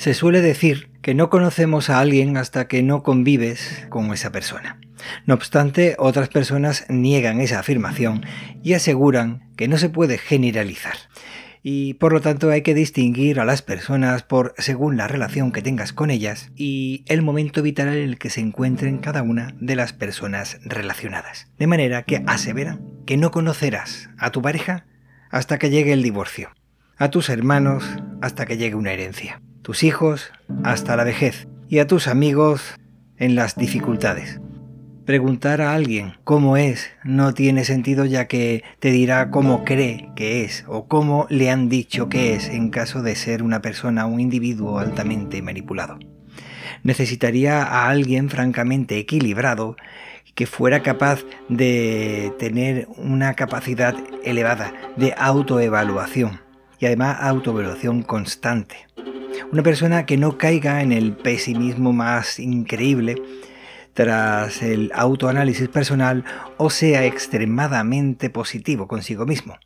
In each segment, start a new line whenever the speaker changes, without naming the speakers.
Se suele decir que no conocemos a alguien hasta que no convives con esa persona. No obstante, otras personas niegan esa afirmación y aseguran que no se puede generalizar. Y por lo tanto hay que distinguir a las personas por según la relación que tengas con ellas y el momento vital en el que se encuentren cada una de las personas relacionadas. De manera que aseveran que no conocerás a tu pareja hasta que llegue el divorcio, a tus hermanos hasta que llegue una herencia tus hijos hasta la vejez y a tus amigos en las dificultades. Preguntar a alguien cómo es no tiene sentido ya que te dirá cómo cree que es o cómo le han dicho que es en caso de ser una persona o un individuo altamente manipulado. Necesitaría a alguien francamente equilibrado que fuera capaz de tener una capacidad elevada de autoevaluación y además autoevaluación constante una persona que no caiga en el pesimismo más increíble tras el autoanálisis personal o sea extremadamente positivo consigo mismo.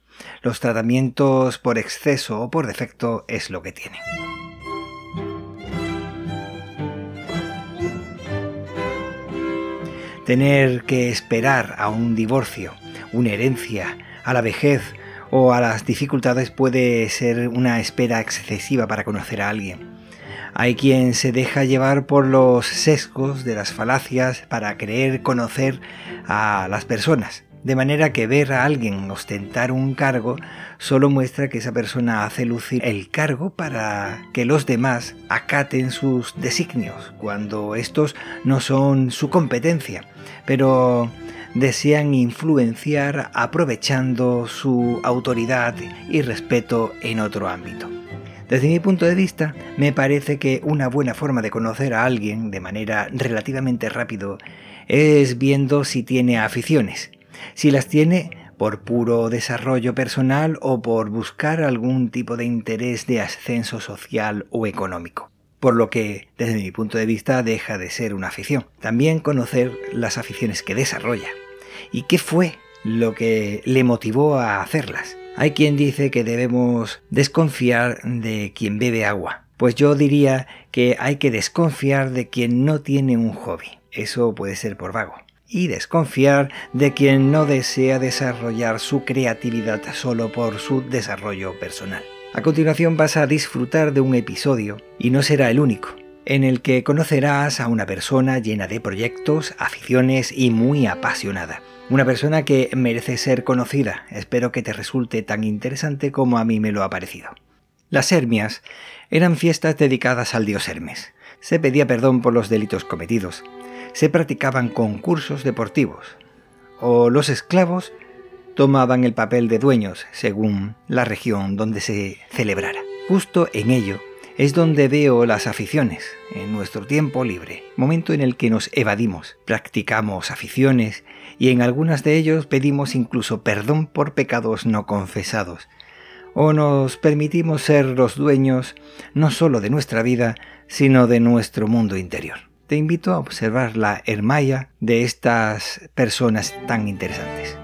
Los tratamientos por exceso o por defecto es lo que tiene. Tener que esperar a un divorcio, una herencia, a la vejez o a las dificultades puede ser una espera excesiva para conocer a alguien. Hay quien se deja llevar por los sesgos de las falacias para creer conocer a las personas, de manera que ver a alguien ostentar un cargo solo muestra que esa persona hace lucir el cargo para que los demás acaten sus designios, cuando estos no son su competencia. Pero desean influenciar aprovechando su autoridad y respeto en otro ámbito. Desde mi punto de vista, me parece que una buena forma de conocer a alguien de manera relativamente rápido es viendo si tiene aficiones. Si las tiene por puro desarrollo personal o por buscar algún tipo de interés de ascenso social o económico por lo que, desde mi punto de vista, deja de ser una afición. También conocer las aficiones que desarrolla y qué fue lo que le motivó a hacerlas. Hay quien dice que debemos desconfiar de quien bebe agua. Pues yo diría que hay que desconfiar de quien no tiene un hobby. Eso puede ser por vago. Y desconfiar de quien no desea desarrollar su creatividad solo por su desarrollo personal. A continuación vas a disfrutar de un episodio, y no será el único, en el que conocerás a una persona llena de proyectos, aficiones y muy apasionada. Una persona que merece ser conocida. Espero que te resulte tan interesante como a mí me lo ha parecido. Las Hermias eran fiestas dedicadas al dios Hermes. Se pedía perdón por los delitos cometidos. Se practicaban concursos deportivos. O los esclavos tomaban el papel de dueños según la región donde se celebrara. Justo en ello es donde veo las aficiones, en nuestro tiempo libre, momento en el que nos evadimos, practicamos aficiones y en algunas de ellos pedimos incluso perdón por pecados no confesados, o nos permitimos ser los dueños no solo de nuestra vida, sino de nuestro mundo interior. Te invito a observar la hermaya de estas personas tan interesantes.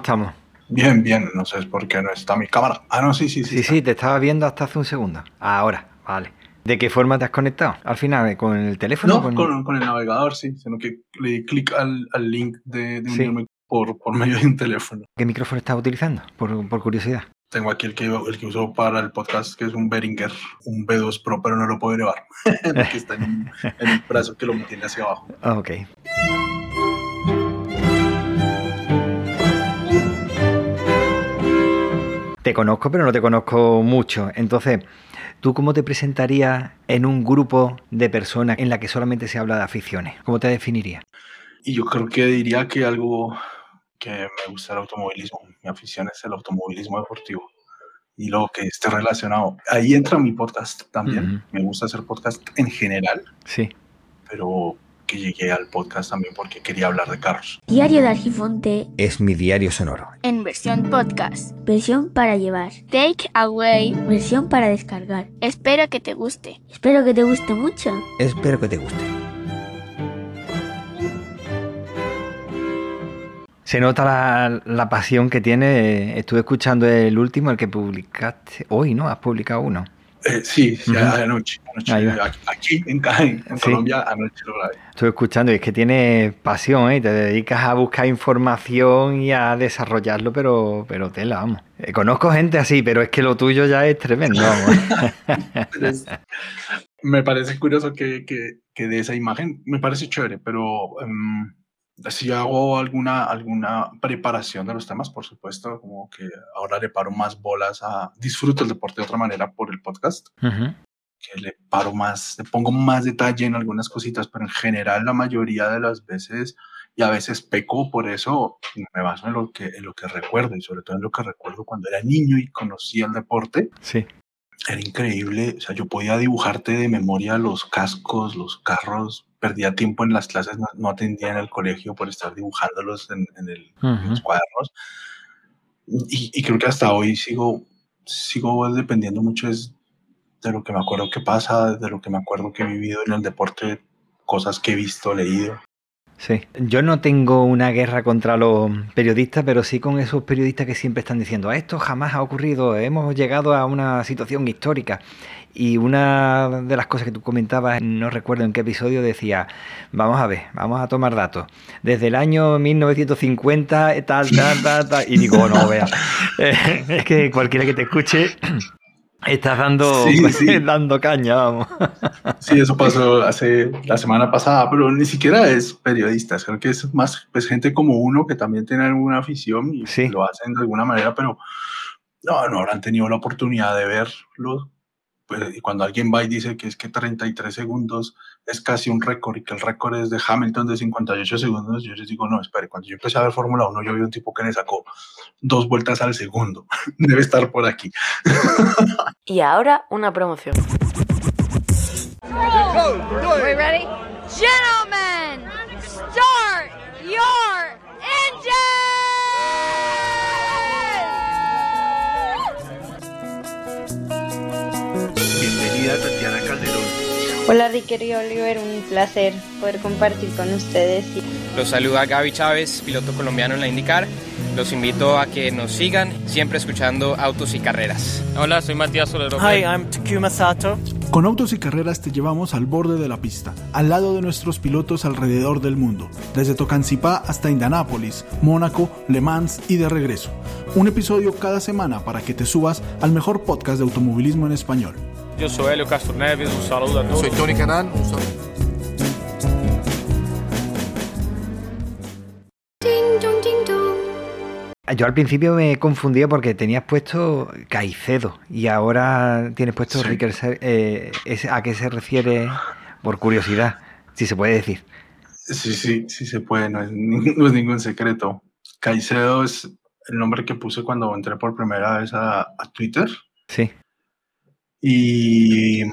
Estamos?
Bien, bien. No sé por qué no está mi cámara. Ah, no, sí, sí,
sí. Sí, sí, te estaba viendo hasta hace un segundo. Ahora, vale. ¿De qué forma te has conectado? Al final, ¿con el teléfono?
No, con, el navegador, sí. Sino que le di clic al, link de, unirme por, medio de un teléfono.
¿Qué micrófono estás utilizando? Por, curiosidad.
Tengo aquí el que, el que uso para el podcast, que es un Behringer, un B2 Pro, pero no lo puedo porque está en, en el brazo que lo mantiene hacia abajo.
Ok. Te conozco, pero no te conozco mucho. Entonces, ¿tú cómo te presentarías en un grupo de personas en la que solamente se habla de aficiones? ¿Cómo te definirías?
Y yo creo que diría que algo que me gusta el automovilismo. Mi afición es el automovilismo deportivo y lo que esté relacionado. Ahí entra mi podcast también. Me gusta hacer podcast en general.
Sí.
Pero llegué al podcast también porque quería hablar de carros.
Diario de Argifonte
es mi diario sonoro.
En versión podcast. Versión para llevar. Take away. Versión para descargar. Espero que te guste. Espero que te guste mucho.
Espero que te guste. Se nota la, la pasión que tiene. Estuve escuchando el último, el que publicaste hoy, ¿no? Has publicado uno.
Eh, sí, sí anoche, aquí en, en Colombia anoche lo grabé.
Estoy escuchando y es que tiene pasión, ¿eh? te dedicas a buscar información y a desarrollarlo, pero, pero tela, vamos. Eh, conozco gente así, pero es que lo tuyo ya es tremendo, vamos.
me parece curioso que, que, que, de esa imagen, me parece chévere, pero... Um, si hago alguna, alguna preparación de los temas, por supuesto, como que ahora le paro más bolas a, disfruto el deporte de otra manera por el podcast, que le paro más, le pongo más detalle en algunas cositas, pero en general la mayoría de las veces, y a veces peco por eso, me baso en lo que, en lo que recuerdo, y sobre todo en lo que recuerdo cuando era niño y conocía el deporte.
Sí.
Era increíble, o sea, yo podía dibujarte de memoria los cascos, los carros, perdía tiempo en las clases, no, atendía en el colegio por estar dibujándolos en, el, los cuadernos. Y, creo que hasta hoy sigo, sigo dependiendo mucho de lo que me acuerdo que pasa, de lo que me acuerdo que he vivido en el deporte, cosas que he visto, leído.
Sí, yo no tengo una guerra contra los periodistas, pero sí con esos periodistas que siempre están diciendo, esto jamás ha ocurrido, hemos llegado a una situación histórica. Y una de las cosas que tú comentabas, no recuerdo en qué episodio, decía, vamos a ver, vamos a tomar datos. Desde el año 1950, tal, tal, tal, tal. Y digo, no, vea, es que cualquiera que te escuche Estás dando, dando caña, vamos.
Sí, eso pasó hace la semana pasada, pero ni siquiera es periodista, creo que es más pues, gente como uno que también tiene alguna afición y lo hacen de alguna manera, pero no, no habrán tenido la oportunidad de verlo pues, y cuando alguien va y dice que es que 33 segundos es casi un récord y que el récord es de Hamilton de 58 segundos, yo les digo, no, espere, cuando yo empecé a ver Fórmula 1, yo vi un tipo que le sacó dos vueltas al segundo. Debe estar por aquí.
y ahora una promoción.
ready? Gentlemen, start your
Tatiana Calderón.
Hola Ricker y Oliver, un placer poder compartir con ustedes.
Los saluda Gaby Chávez, piloto colombiano en la IndyCar. Los invito a que nos sigan, siempre escuchando Autos y Carreras.
Hola, soy Matías Solero.
Hi, I'm Takuma Sato.
Con Autos y Carreras te llevamos al borde de la pista, al lado de nuestros pilotos alrededor del mundo, desde Tocancipá hasta Indianápolis, Mónaco, Le Mans y de regreso. Un episodio cada semana para que te subas al mejor podcast de automovilismo en español.
Yo soy Helio Castro Neves, un saludo a todos.
Soy Tony Canan, un saludo.
Yo al principio me confundía porque tenías puesto Caicedo y ahora tienes puesto sí. Eh, ¿A qué se refiere por curiosidad? Si se puede decir.
Sí, sí, sí se puede, no es, no es ningún secreto. Caicedo es el nombre que puse cuando entré por primera vez a, a Twitter.
Sí.
Y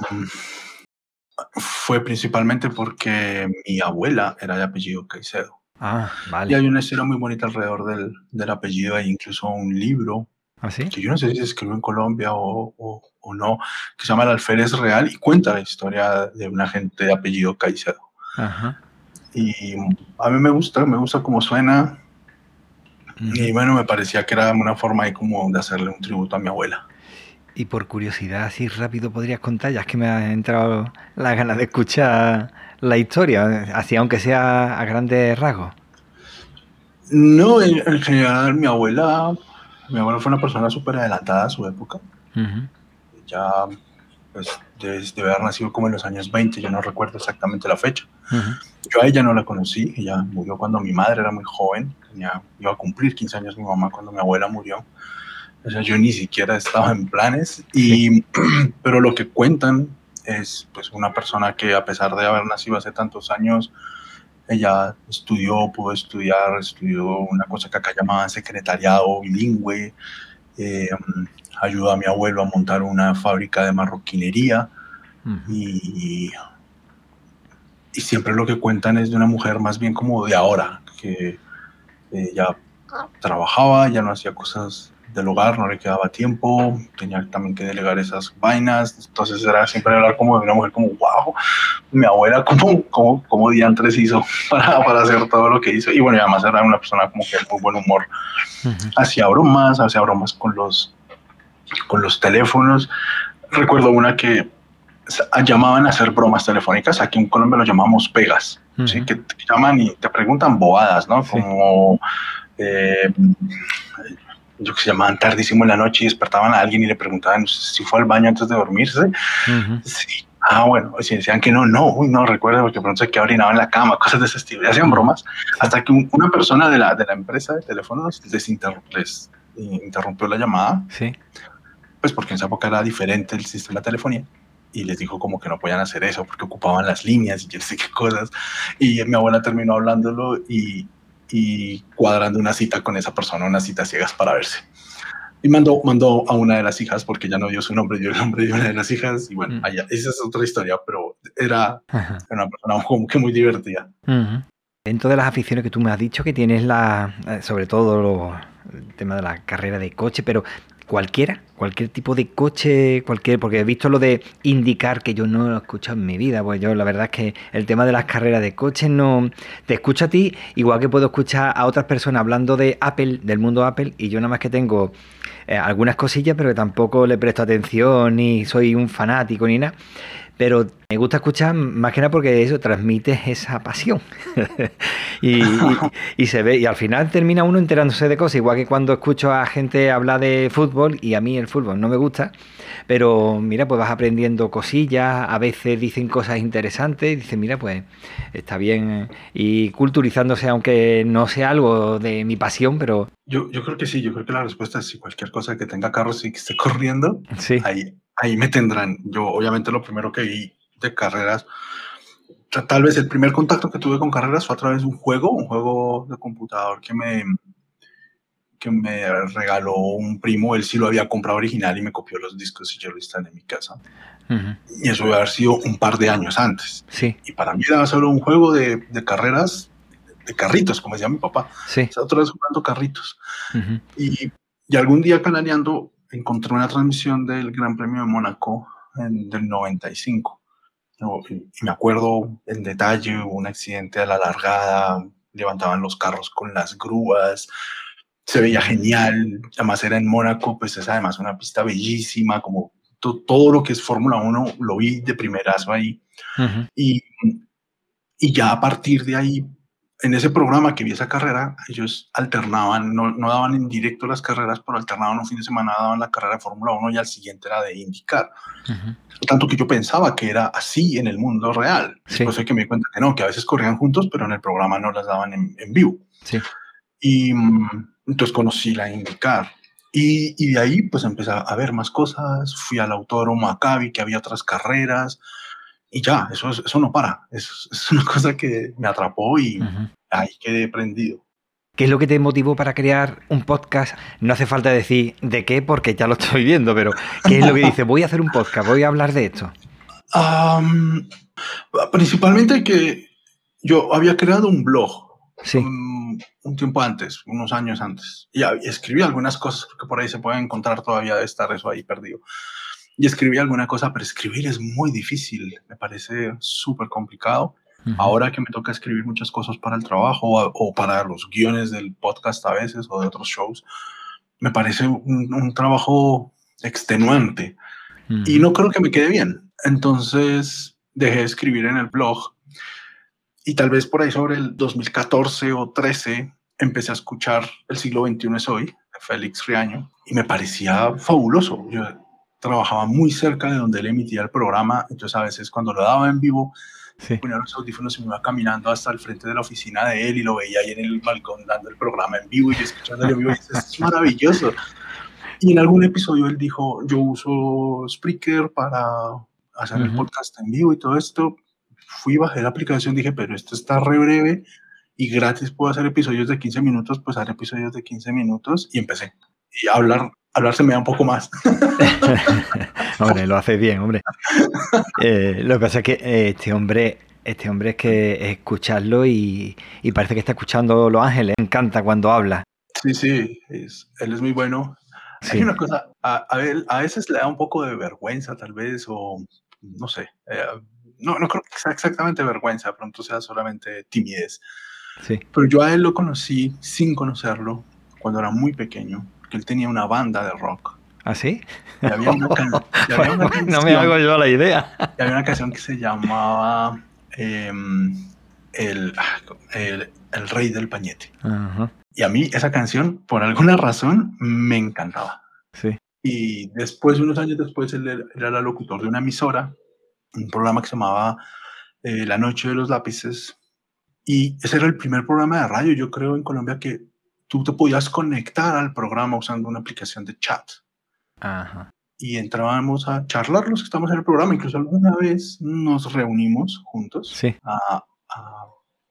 fue principalmente porque mi abuela era de apellido Caicedo.
Ah, vale.
Y hay una historia muy bonita alrededor del, del apellido, hay incluso un libro
¿Ah, sí?
que yo no sé si se escribió en Colombia o, o, o, no, que se llama El Alférez Real y cuenta la historia de una gente de apellido Caicedo.
Ajá.
Y a mí me gusta, me gusta cómo suena. Y bueno, me parecía que era una forma ahí como de hacerle un tributo a mi abuela.
Y por curiosidad, así rápido podrías contar, ya es que me ha entrado la ganas de escuchar la historia, así aunque sea a grandes rasgos.
No, en, en general mi abuela, mi abuela fue una persona súper adelantada a su época.
Uh -huh.
Ya, pues, debe, debe, haber nacido como en los años 20, yo no recuerdo exactamente la fecha.
Uh -huh.
Yo a ella no la conocí, ella murió cuando mi madre era muy joven, tenía, iba a cumplir 15 años mi mamá cuando mi abuela murió. O sea, yo ni siquiera estaba en planes, y, pero lo que cuentan es pues una persona que a pesar de haber nacido hace tantos años, ella estudió, pudo estudiar, estudió una cosa que acá llamaban secretariado bilingüe, eh, ayudó a mi abuelo a montar una fábrica de marroquinería uh -huh. y, y siempre lo que cuentan es de una mujer más bien como de ahora, que ella trabajaba, ya no hacía cosas del hogar, no le quedaba tiempo, tenía también que delegar esas vainas, entonces era siempre hablar como de una mujer como, wow, mi abuela como, como, como diantres hizo para, para hacer todo lo que hizo, y bueno, y además era una persona como que de muy buen humor, hacía bromas, hacía bromas con los, con los teléfonos, recuerdo una que llamaban a hacer bromas telefónicas, aquí en Colombia lo llamamos pegas, ¿sí? que te llaman y te preguntan bobadas, ¿no? Como... Eh, yo que se llamaban tardísimo en la noche y despertaban a alguien y le preguntaban si fue al baño antes de dormirse. Sí. Ah, bueno, si decían que no, no, uy, no recuerdo porque pronto se quedaba orinado en la cama, cosas de ese estilo. Y hacían bromas hasta que una persona de la, de la empresa de teléfonos les, les interrumpió la llamada.
Sí.
Pues porque en esa época era diferente el sistema de telefonía y les dijo como que no podían hacer eso porque ocupaban las líneas y yo sé qué cosas. Y mi abuela terminó hablándolo y, y cuadrando una cita con esa persona, una cita ciegas para verse. Y mandó, mandó a una de las hijas, porque ya no dio su nombre, dio el nombre de una de las hijas. Y bueno, mm. allá, esa es otra historia, pero era, una persona como que muy divertida.
Dentro de las aficiones que tú me has dicho que tienes la, eh, sobre todo el tema de la carrera de coche, pero cualquiera, cualquier tipo de coche, cualquier, porque he visto lo de indicar que yo no lo he escuchado en mi vida, pues yo la verdad es que el tema de las carreras de coches no te escucho a ti, igual que puedo escuchar a otras personas hablando de Apple, del mundo Apple, y yo nada más que tengo eh, algunas cosillas, pero que tampoco le presto atención, ni soy un fanático ni nada pero me gusta escuchar más que nada porque eso transmite esa pasión. y, se ve, y al final termina uno enterándose de cosas, igual que cuando escucho a gente hablar de fútbol y a mí el fútbol no me gusta, pero mira, pues vas aprendiendo cosillas, a veces dicen cosas interesantes y dices, mira, pues está bien y culturizándose, aunque no sea algo de mi pasión, pero...
Yo, yo creo que sí, yo creo que la respuesta es si cualquier cosa que tenga carros y que esté corriendo,
sí.
ahí, ahí me tendrán. Yo obviamente lo primero que vi de carreras, tal vez el primer contacto que tuve con carreras fue a través de un juego, un juego de computador que me, que me regaló un primo, él sí lo había comprado original y me copió los discos y yo lo instalé en mi casa. Y eso debe haber sido un par de años antes.
Sí.
Y para mí era solo un juego de, de carreras, de carritos, como decía mi papá.
Sí.
O sea, otra vez jugando carritos. y, y, algún día cananeando encontré una transmisión del Gran Premio de Mónaco del 95. Y me acuerdo en detalle, un accidente a la largada, levantaban los carros con las grúas, se veía genial, además era en Mónaco, pues es además una pista bellísima, como todo lo que es Fórmula 1 lo vi de primerazo ahí. y, y ya a partir de ahí en ese programa que vi esa carrera, ellos alternaban, no, no, daban en directo las carreras, pero alternaban un fin de semana, daban la carrera de Fórmula 1 y al siguiente era de indicar. Tanto que yo pensaba que era así en el mundo real. Sí. Después hay que me di cuenta que no, que a veces corrían juntos, pero en el programa no las daban en, en vivo.
Sí.
Y mm, entonces conocí la indicar. Y, y, de ahí pues empecé a ver más cosas, fui al autódromo Maccabi, que había otras carreras, y ya, eso, eso no para. Es, es una cosa que me atrapó y ahí quedé prendido.
¿Qué es lo que te motivó para crear un podcast? No hace falta decir de qué, porque ya lo estoy viendo, pero ¿qué es lo que dice? Voy a hacer un podcast, voy a hablar de esto.
Um, principalmente que yo había creado un blog
sí.
un, un, tiempo antes, unos años antes, y escribí algunas cosas, porque por ahí se pueden encontrar todavía de estar eso ahí perdido y escribí alguna cosa, pero escribir es muy difícil, me parece súper complicado. Uh -huh. Ahora que me toca escribir muchas cosas para el trabajo o, o, para los guiones del podcast a veces o de otros shows, me parece un, un trabajo extenuante uh -huh. y no creo que me quede bien. Entonces dejé de escribir en el blog y tal vez por ahí sobre el 2014 o 13 empecé a escuchar El siglo XXI es hoy, de Félix Riaño, y me parecía fabuloso. Yo trabajaba muy cerca de donde él emitía el programa, entonces a veces cuando lo daba en vivo,
sí.
ponía los audífonos y me iba caminando hasta el frente de la oficina de él y lo veía ahí en el balcón dando el programa en vivo y escuchándolo en vivo, y es maravilloso. Y en algún episodio él dijo, yo uso Spreaker para hacer uh -huh. el podcast en vivo y todo esto. Fui, bajé la aplicación, dije, pero esto está re breve y gratis puedo hacer episodios de 15 minutos, pues haré episodios de 15 minutos y empecé. Y a hablar hablar se me da un poco más.
hombre, lo hace bien, hombre. Eh, lo que pasa es que eh, este hombre, este hombre es que escucharlo y, y, parece que está escuchando Los Ángeles. Me encanta cuando habla.
Sí, sí, es, él es muy bueno. Hay una cosa, a, a, veces le da un poco de vergüenza tal vez, o no sé, eh, no, no creo que sea exactamente vergüenza, pronto sea solamente timidez.
Sí.
Pero yo a él lo conocí sin conocerlo cuando era muy pequeño, porque él tenía una banda de rock.
¿Ah, sí?
había una,
no me hago yo la idea.
Y había una canción que se llamaba em, el, el, el, Rey del Pañete. Y a mí esa canción, por alguna razón, me encantaba.
Sí.
Y después, unos años después, él era el locutor de una emisora, un programa que se llamaba eh, La Noche de los Lápices. Y ese era el primer programa de radio, yo creo, en Colombia que tú te podías conectar al programa usando una aplicación de chat.
Ajá.
Y entrábamos a charlar los que estamos en el programa. Incluso alguna vez nos reunimos juntos
sí.
a, a,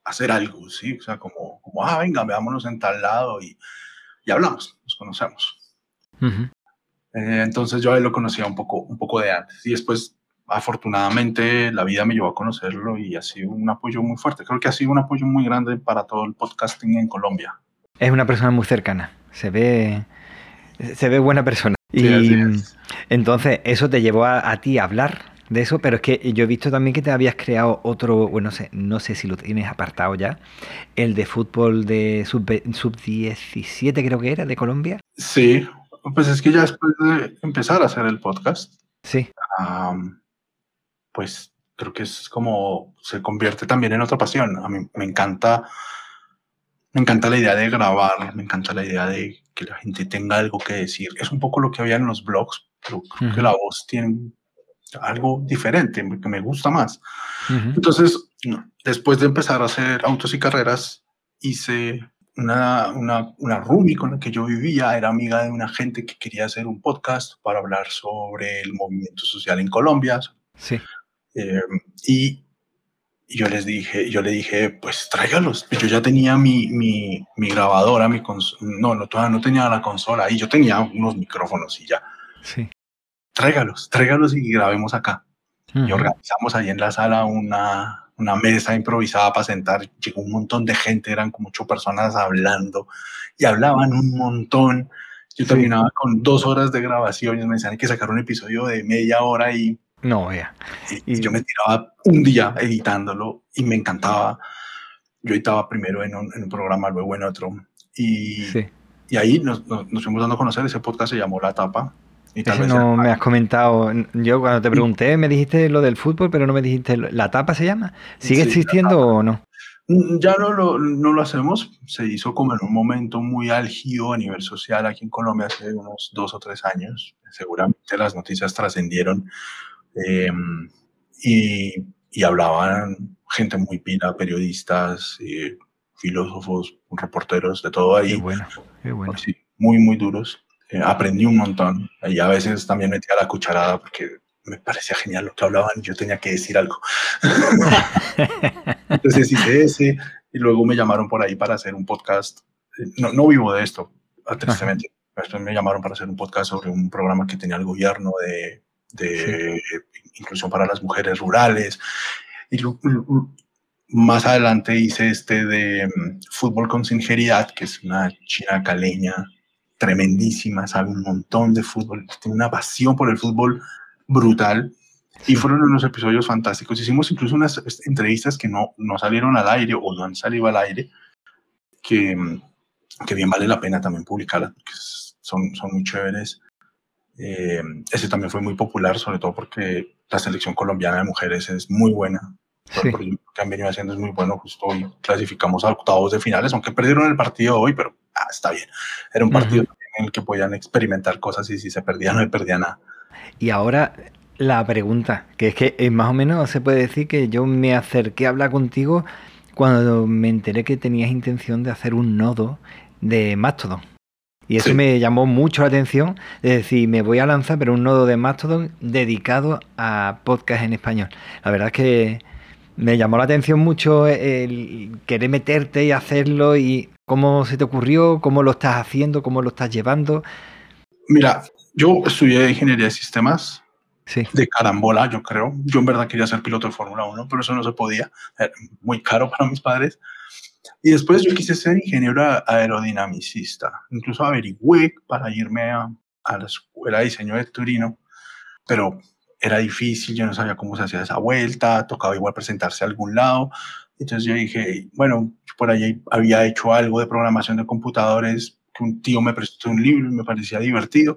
hacer algo, ¿sí? O sea, como, como ah, venga, veámonos en tal lado y, y hablamos, nos conocemos.
Uh
eh, entonces yo a él lo conocía un poco, un poco de antes. Y después, afortunadamente, la vida me llevó a conocerlo y ha sido un apoyo muy fuerte. Creo que ha sido un apoyo muy grande para todo el podcasting en Colombia.
Es una persona muy cercana. Se ve, se ve buena persona. y entonces eso te llevó a, ti a hablar de eso, pero es que yo he visto también que te habías creado otro, bueno, no sé, no sé si lo tienes apartado ya, el de fútbol de sub-17 sub creo que era, de Colombia.
Sí, pues es que ya después de empezar a hacer el podcast,
sí.
pues creo que es como se convierte también en otra pasión. A mí me encanta, me encanta la idea de grabar, me encanta la idea de que la gente tenga algo que decir. Es un poco lo que había en los blogs, pero creo que la voz tiene algo diferente, que me gusta más. Entonces, después de empezar a hacer autos y carreras, hice una, una, una roomie con la que yo vivía, era amiga de una gente que quería hacer un podcast para hablar sobre el movimiento social en Colombia.
Sí.
Eh, y, yo les dije, yo le dije, pues tráigalos. Yo ya tenía mi, mi, mi grabadora, mi no, no, todavía no tenía la consola y yo tenía unos micrófonos y ya.
Sí.
Tráigalos, tráigalos y grabemos acá. Y organizamos ahí en la sala una, una mesa improvisada para sentar, llegó un montón de gente, eran como ocho personas hablando y hablaban un montón. Yo terminaba con dos horas de grabación y me decían que sacar un episodio de media hora y...
No, ya.
Y, yo me tiraba un día editándolo y me encantaba. Yo editaba primero en un, en un programa, luego en otro. Y, y ahí nos, nos, nos, fuimos dando a conocer. Ese podcast se llamó La Tapa
no me has comentado. Yo cuando te pregunté me dijiste lo del fútbol, pero no me dijiste la tapa se llama. ¿Sigue existiendo o no?
Mm, ya no lo, no lo hacemos. Se hizo como en un momento muy álgido a nivel social aquí en Colombia hace unos dos o tres años. Seguramente las noticias trascendieron em, y, y, hablaban gente muy pina, periodistas, eh, filósofos, reporteros, de todo ahí.
Qué bueno, qué bueno.
Sí, muy, muy duros. Eh, aprendí un montón y a veces también metía la cucharada porque me parecía genial lo que hablaban y yo tenía que decir algo. Entonces hice ese y luego me llamaron por ahí para hacer un podcast. No, no vivo de esto, tristemente. Después me llamaron para hacer un podcast sobre un programa que tenía el gobierno de, de inclusión para las mujeres rurales. Y más adelante hice este de mm, fútbol con sinceridad, que es una china caleña tremendísima, sabe un montón de fútbol, tiene una pasión por el fútbol brutal. Y fueron unos episodios fantásticos. Hicimos incluso unas entrevistas que no, no salieron al aire o no han salido al aire, que, que bien vale la pena también publicarlas, porque son, son muy chéveres. Eh, ese también fue muy popular, sobre todo porque la selección colombiana de mujeres es muy buena. Sí. Lo que han venido haciendo es muy bueno. Justo hoy clasificamos a octavos de finales, aunque perdieron el partido hoy, pero ah, está bien. Era un partido en el que podían experimentar cosas y si se perdía no se perdía nada.
Y ahora la pregunta, que es que eh, más o menos se puede decir que yo me acerqué a hablar contigo cuando me enteré que tenías intención de hacer un nodo de Mastodon. Y eso me llamó mucho la atención, es decir, me voy a lanzar, pero un nodo de Mastodon dedicado a podcast en español. La verdad es que me llamó la atención mucho el querer meterte y hacerlo y cómo se te ocurrió, cómo lo estás haciendo, cómo lo estás llevando.
Mira, yo estudié ingeniería de sistemas
sí.
de carambola, yo creo. Yo en verdad quería ser piloto de Fórmula 1, pero eso no se podía. Era muy caro para mis padres. Y después yo quise ser ingeniero aerodinamicista. Incluso averigüé para irme a, a la escuela de diseño de Turino, pero era difícil, yo no sabía cómo se hacía esa vuelta, tocaba igual presentarse a algún lado. Entonces yo dije, bueno, por ahí había hecho algo de programación de computadores, que un tío me prestó un libro y me parecía divertido.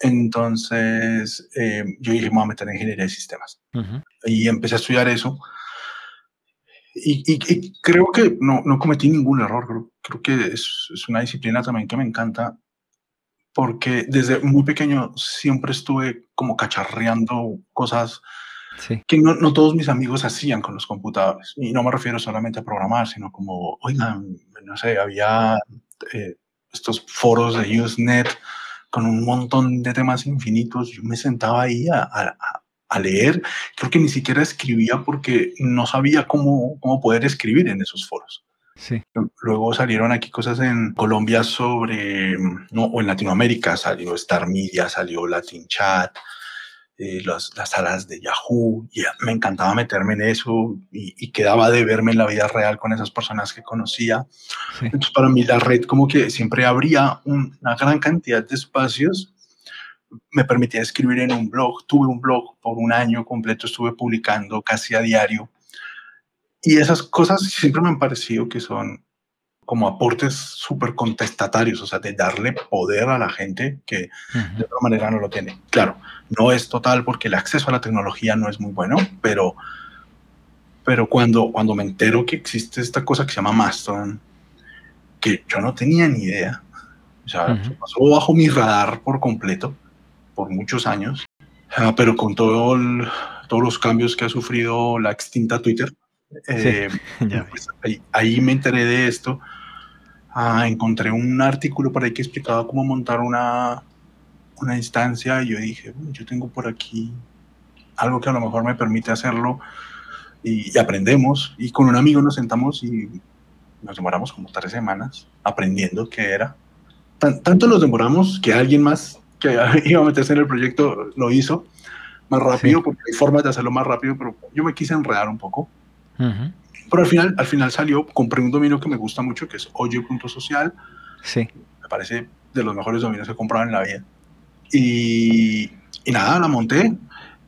Entonces eh, yo dije, me voy a meter en ingeniería de sistemas. Y empecé a estudiar eso. Y, creo que no, no, cometí ningún error. Creo, creo que es, es, una disciplina también que me encanta porque desde muy pequeño siempre estuve como cacharreando cosas que no, no, todos mis amigos hacían con los computadores. Y no me refiero solamente a programar, sino como, oigan, no sé, había eh, estos foros de Usenet con un montón de temas infinitos. Yo me sentaba ahí a, a, a leer. Creo que ni siquiera escribía porque no sabía cómo, cómo poder escribir en esos foros. Luego salieron aquí cosas en Colombia sobre, no, o en Latinoamérica salió Star Media, salió Latin Chat, eh, las salas de Yahoo, y me encantaba meterme en eso y, quedaba de verme en la vida real con esas personas que conocía. Entonces para mí la red como que siempre abría una gran cantidad de espacios me permitía escribir en un blog. Tuve un blog por un año completo, estuve publicando casi a diario y esas cosas siempre me han parecido que son como aportes súper contestatarios, o sea, de darle poder a la gente que de otra manera no lo tiene. Claro, no es total porque el acceso a la tecnología no es muy bueno, pero, pero cuando, cuando me entero que existe esta cosa que se llama Mastodon, que yo no tenía ni idea, o sea, pasó bajo mi radar por completo, por muchos años, ah, pero con todo todos los cambios que ha sufrido la extinta Twitter, eh, pues, ahí, me enteré de esto. Ah, encontré un artículo por ahí que explicaba cómo montar una, una instancia y yo dije, yo tengo por aquí algo que a lo mejor me permite hacerlo y, aprendemos. Y con un amigo nos sentamos y nos demoramos como tres semanas aprendiendo qué era. tanto nos demoramos que alguien más que iba a meterse en el proyecto lo hizo más rápido, porque hay formas de hacerlo más rápido, pero yo me quise enredar un poco. Pero al final, al final salió, compré un dominio que me gusta mucho, que es oye.social.
Sí.
Me parece de los mejores dominios que he comprado en la vida. Y, y nada, la monté.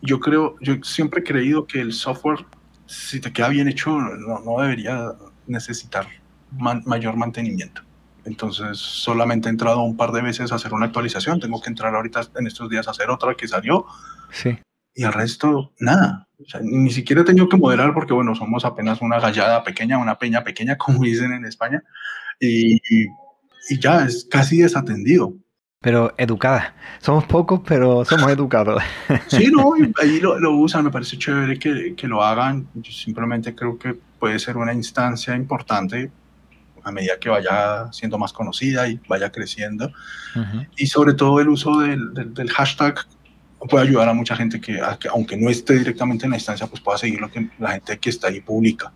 Yo creo, yo siempre he creído que el software, si te queda bien hecho, no, no debería necesitar mayor mantenimiento. Entonces, solamente he entrado un par de veces a hacer una actualización. Tengo que entrar ahorita en estos días a hacer otra que salió.
Sí
y el resto, nada. ni siquiera he tenido que moderar porque, bueno, somos apenas una gallada pequeña, una peña pequeña, como dicen en España, y, y, ya es casi desatendido.
Pero educada. Somos pocos, pero somos educados.
Sí, no, ahí lo, lo, usan, me parece chévere que, que, lo hagan. Yo simplemente creo que puede ser una instancia importante a medida que vaya siendo más conocida y vaya creciendo. Y sobre todo el uso del, del hashtag puede ayudar a mucha gente que, aunque no esté directamente en la instancia, pues pueda seguir lo que la gente que está ahí publica.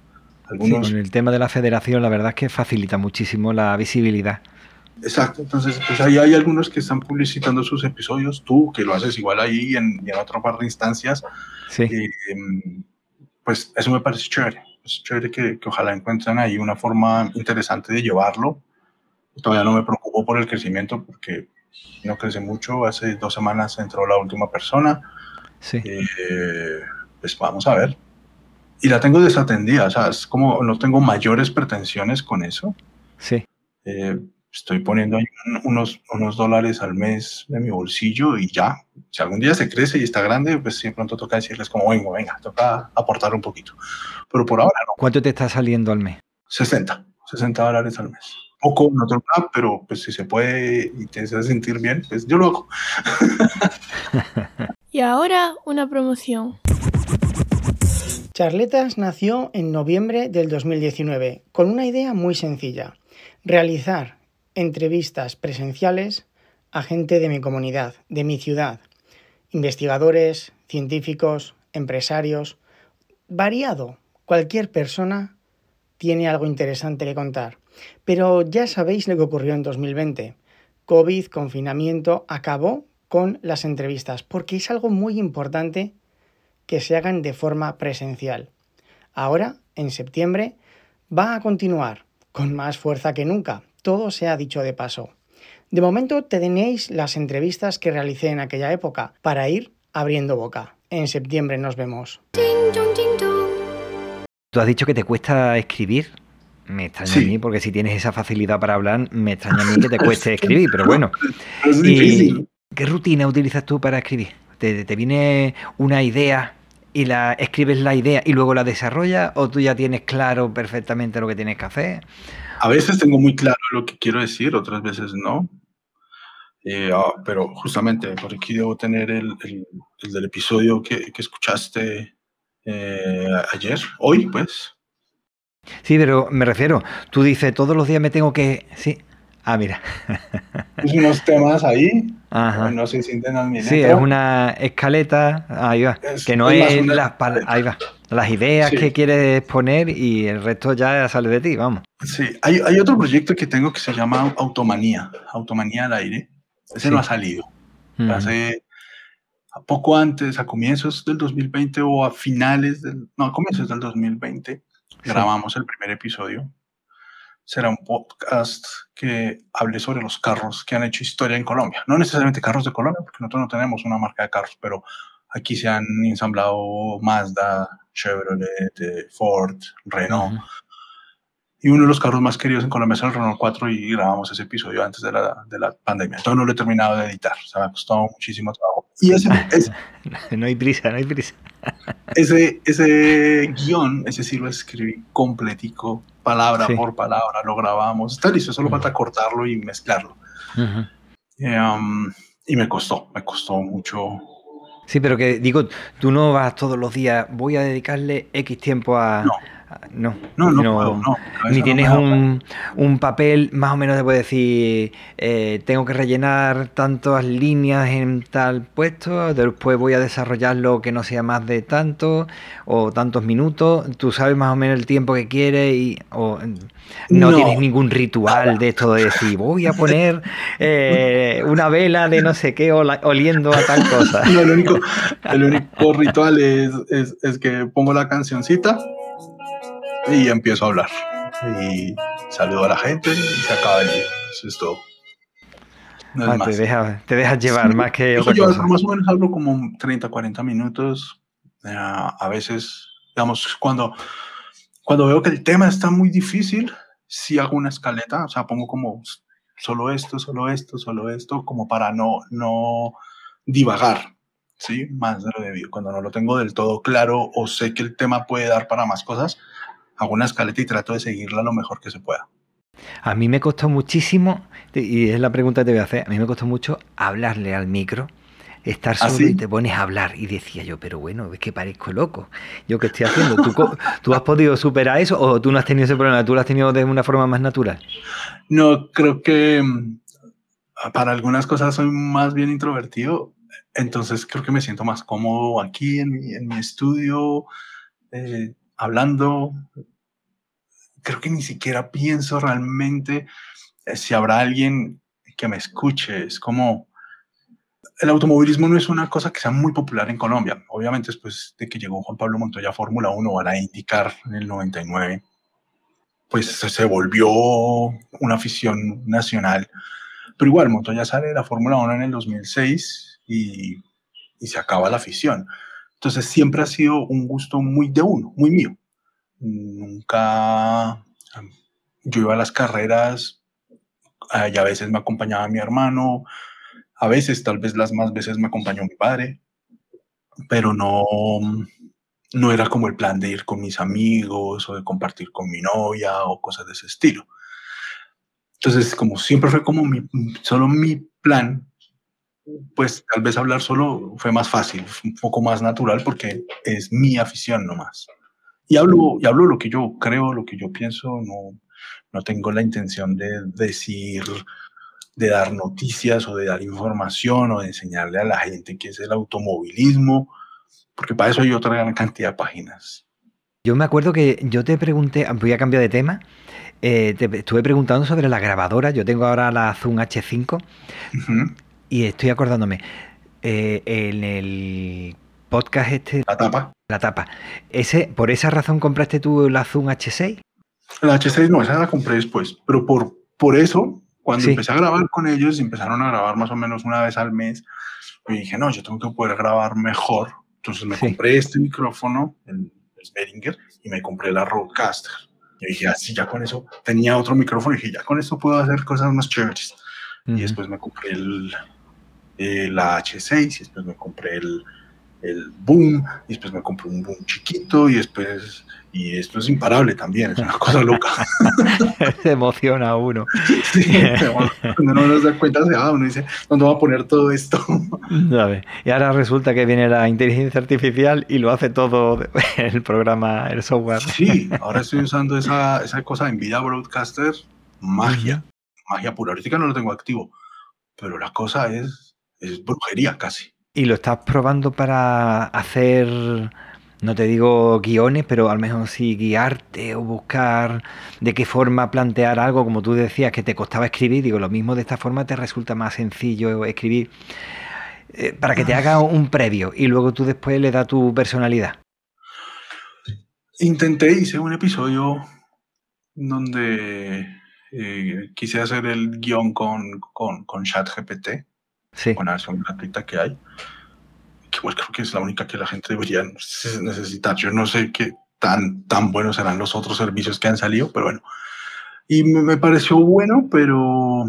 Algunos... con el tema de la federación, la verdad es que facilita muchísimo la visibilidad.
Exacto, entonces pues ahí hay algunos que están publicitando sus episodios, tú que lo haces igual ahí en, en otra par de instancias,
sí.
Em, pues eso me parece chévere, es chévere que, que, ojalá encuentren ahí una forma interesante de llevarlo. Todavía no me preocupo por el crecimiento porque no crece mucho. Hace dos semanas entró la última persona.
Sí.
Eh, pues vamos a ver. Y la tengo desatendida, o sea, es como no tengo mayores pretensiones con eso.
Sí.
Eh, estoy poniendo ahí unos, unos dólares al mes de mi bolsillo y ya. Si algún día se crece y está grande, pues sí, pronto toca decirles como, venga, venga, toca aportar un poquito. Pero por ahora no.
¿Cuánto te está saliendo al mes?
60, 60 dólares al mes poco, no nada, pero pues si se puede y te hace sentir bien, pues yo lo hago.
y ahora una promoción.
Charletas nació en noviembre del 2019 con una idea muy sencilla, realizar entrevistas presenciales a gente de mi comunidad, de mi ciudad, investigadores, científicos, empresarios, variado, cualquier persona tiene algo interesante que contar. Pero ya sabéis lo que ocurrió en 2020. COVID, confinamiento, acabó con las entrevistas, porque es algo muy importante que se hagan de forma presencial. Ahora, en septiembre, va a continuar con más fuerza que nunca. Todo se ha dicho de paso. De momento tenéis las entrevistas que realicé en aquella época para ir abriendo boca. En septiembre nos vemos.
Tú has dicho que te cuesta escribir. Me extraña a mí, porque si tienes esa facilidad para hablar, me extraña a mí que te cueste escribir, pero bueno.
Es difícil.
¿Qué rutina utilizas tú para escribir? ¿Te, te viene una idea y la escribes la idea y luego la desarrollas o tú ya tienes claro perfectamente lo que tienes que hacer?
A veces tengo muy claro lo que quiero decir, otras veces no. Eh, ah, pero justamente por aquí debo tener el, el- el del episodio que, que escuchaste eh, ayer, hoy, pues.
Sí, pero me refiero, tú dices, todos los días me tengo que... Sí. Ah, mira.
Puse unos temas ahí,
Ajá.
no sé si entiendan mi
Sí,
letra.
es una escaleta, ahí va,
Es-
que no
es
es las, ahí va, las ideas
Sí.
que quieres poner y el resto ya sale de ti, vamos.
Sí, hay, hay otro proyecto que tengo que se llama Automanía, Automanía al aire. Ese
Sí.
no ha salido.
Ujú.
Hace a poco antes, a comienzos del 2020 o a finales del, no, a comienzos del 2020, grabamos el primer episodio. Será un podcast que hable sobre los carros que han hecho historia en Colombia. No necesariamente carros de Colombia, porque nosotros no tenemos una marca de carros, pero aquí se han ensamblado Mazda, Chevrolet, eh, Ford, Renault. Y uno de los carros más queridos en Colombia es el Renault 4 y grabamos ese episodio antes de la, de la pandemia. Entonces no lo he terminado de editar, o sea, me ha costado muchísimo trabajo. Y ese, ese,
No hay prisa, no hay prisa.
ese, ese guion, ese sí lo escribí completico, palabra
Sí.
por palabra, lo grabamos. Está listo, solo falta cortarlo y mezclarlo.
Ujú.
Eh, um, y me costó, me costó mucho.
Sí, pero que digo, tú no vas todos los días, voy a dedicarle X tiempo a...
No.
No,
No, no,
no,
puedo, no. mi cabeza
Ni tienes un, un papel más o menos de puede decir, eh, tengo que rellenar tantas líneas en tal puesto, después voy a desarrollarlo que no sea más de tanto o tantos minutos. Tú sabes más o menos el tiempo que quieres y o, no, tienes ningún ritual de esto de decir, voy a poner eh, una vela de no sé qué ola- oliendo a tal cosa.
No, el único, el único ritual es, es, es que pongo la cancioncita y empiezo a hablar. Y saludo a la gente y se acaba el día. Eso es todo. No es
Ah,
más.
te, dejas, te dejas llevar
Sí,
más que otra
yo
cosa.
más o menos hablo como 30, 40 minutos. Eh, a veces, digamos, cuando, cuando veo que el tema está muy difícil, sí hago una escaleta, o sea, pongo como solo esto, solo esto, solo esto, como para no, no divagar, ¿sí? Más de lo debido. Cuando no lo tengo del todo claro o sé que el tema puede dar para más cosas, hago una escaleta y trato de seguirla lo mejor que se pueda.
A mí me costó muchísimo, y es la pregunta que te voy a hacer, a mí me costó mucho hablarle al micro, estar
¿Ah,
solo
sí?
y te pones a hablar. Y decía yo, pero bueno, es que parezco loco. ¿Yo qué estoy haciendo? ¿Tú, ¿Tú has podido superar eso o tú no has tenido ese problema? ¿Tú lo has tenido de una forma más natural?
No, creo que mm, para algunas cosas soy más bien introvertido, entonces creo que me siento más cómodo aquí en mi, en mi estudio, eh, hablando. Creo que ni siquiera pienso realmente eh, si habrá alguien que me escuche. Es como, el automovilismo no es una cosa que sea muy popular en Colombia. Obviamente después de que llegó Juan Pablo Montoya a Fórmula 1 o a la IndyCar en el 99, pues se volvió una afición nacional. Pero igual, Montoya sale de la Fórmula 1 en el 2006 y, y se acaba la afición. Entonces siempre ha sido un gusto muy de uno, muy mío. Nunca yo iba a las carreras y a veces me acompañaba mi hermano, a veces, tal vez las más veces me acompañó mi padre, pero no, no era como el plan de ir con mis amigos o de compartir con mi novia o cosas de ese estilo. Entonces, como siempre fue como mi, solo mi plan, pues tal vez hablar solo fue más fácil, un poco más natural porque es mi afición nomás. Y hablo, y hablo lo que yo creo, lo que yo pienso, no, no tengo la intención de decir, de dar noticias o de dar información o de enseñarle a la gente qué es el automovilismo, porque para eso hay otra gran cantidad de páginas.
Yo me acuerdo que yo te pregunté, voy a cambiar de tema, eh, te estuve preguntando sobre la grabadora, yo tengo ahora la Zoom H5
Ujú.
Y estoy acordándome, eh, en el podcast este,
La tapa.
la tapa, ese, ¿por esa razón compraste tú la Zoom H6?
La H6 no, esa la compré después, pero por, por eso Cuando empecé a grabar con ellos, empezaron a grabar más o menos una vez al mes. Y dije, no, yo tengo que poder grabar mejor. Entonces me compré este micrófono, el, el y me compré la Rodecaster. Y dije, así ya con eso tenía otro micrófono y dije, ya con esto puedo hacer cosas más chéveres. Y después me compré el, la H6 y después me compré el, el boom, y después me compré un boom chiquito, y después, y esto es imparable también, es una cosa loca.
se emociona uno.
cuando uno se da cuenta, se uno dice, ¿dónde va a poner todo esto?
Y ahora resulta que viene la inteligencia artificial y lo hace todo el programa, el software.
Sí, ahora estoy usando esa, esa cosa en Vida Broadcaster, magia, magia pura. Ahorita no lo tengo activo, pero la cosa es, es brujería casi.
¿Y lo estás probando para hacer, no te digo guiones, pero al menos sí guiarte o buscar de qué forma plantear algo, como tú decías, que te costaba escribir? Digo, lo mismo de esta forma te resulta más sencillo escribir eh, para que te haga un previo y luego tú después le das tu personalidad.
Intenté, hice un episodio donde eh, quise hacer el guion con, con, con ChatGPT sí. con la versión gratuita que hay, que pues creo que es la única que la gente debería necesitar. Yo no sé qué tan, tan buenos serán los otros servicios que han salido, pero bueno. Y me, pareció bueno, pero,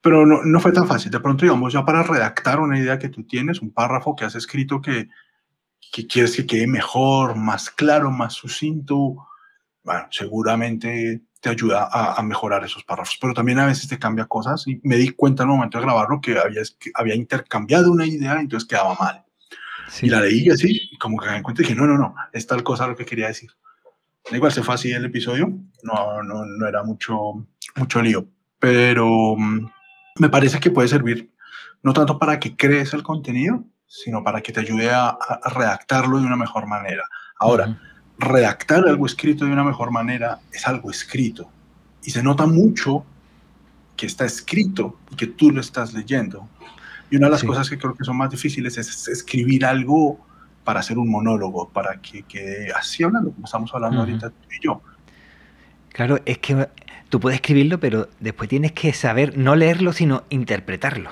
pero no, no, fue tan fácil. De pronto, digamos, ya para redactar una idea que tú tienes, un párrafo que has escrito que, que quieres que quede mejor, más claro, más sucinto, bueno, seguramente te ayuda a, mejorar esos párrafos, pero también a veces te cambia cosas y me di cuenta en el momento de grabarlo que había, que había intercambiado una idea y entonces quedaba mal. Y la leí así, como que me di cuenta y dije, no, no, no, es tal cosa lo que quería decir. Igual se fue así el episodio, no, no, no era mucho, mucho lío, pero mm, me parece que puede servir no tanto para que crees el contenido, sino para que te ayude a, redactarlo de una mejor manera. Ahora, redactar algo escrito de una mejor manera es algo escrito. Y se nota mucho que está escrito y que tú lo estás leyendo. Y una de las cosas que creo que son más difíciles es escribir algo para hacer un monólogo, para que quede así hablando, como estamos hablando ahorita tú y yo.
Claro, es que tú puedes escribirlo, pero después tienes que saber no leerlo, sino interpretarlo.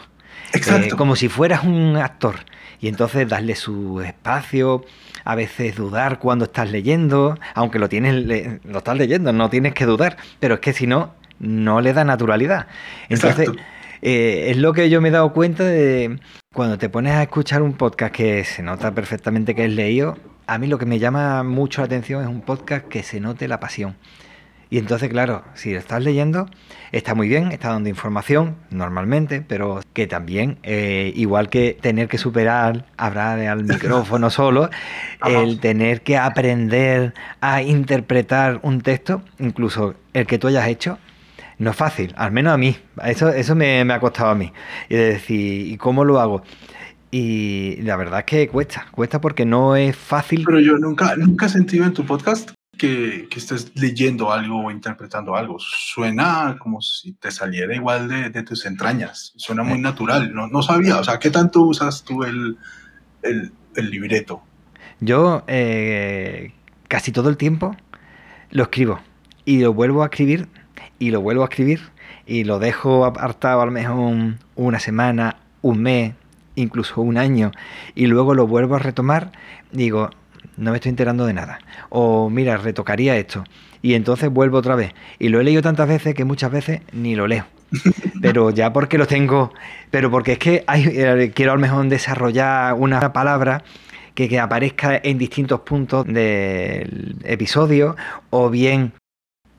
Exacto.
Eh, como si fueras un actor. Y entonces darle su espacio, a veces dudar cuando estás leyendo, aunque lo tienes, lo estás leyendo, no tienes que dudar, pero es que si no, no le da naturalidad. Entonces, eh, es lo que yo me he dado cuenta de cuando te pones a escuchar un podcast que se nota perfectamente que es leído, a mí lo que me llama mucho la atención es un podcast que se note la pasión. Y entonces, claro, si lo estás leyendo, está muy bien, está dando información normalmente, pero que también, eh, igual que tener que superar, hablar al micrófono solo, el tener que aprender a interpretar un texto, incluso el que tú hayas hecho, no es fácil, al menos a mí. Eso, eso me, ha costado a mí. Y decir, ¿y cómo lo hago? Y la verdad es que cuesta, cuesta porque no es fácil.
Pero yo nunca, nunca he sentido en tu podcast que, que, estés leyendo algo o interpretando algo. Suena como si te saliera igual de, de tus entrañas. Suena muy natural. No, no, sabía. O sea, ¿qué tanto usas tú el, el, el libreto?
Yo eh, casi todo el tiempo lo escribo y lo vuelvo a escribir y lo vuelvo a escribir y lo dejo apartado a lo mejor una semana, un mes, incluso un año y luego lo vuelvo a retomar. Digo, no me estoy enterando de nada. O mira, retocaría esto. Y entonces vuelvo otra vez. Y lo he leído tantas veces que muchas veces ni lo leo. Pero ya porque lo tengo, pero porque es que hay, eh, quiero a lo mejor desarrollar una palabra que, que aparezca en distintos puntos del episodio o bien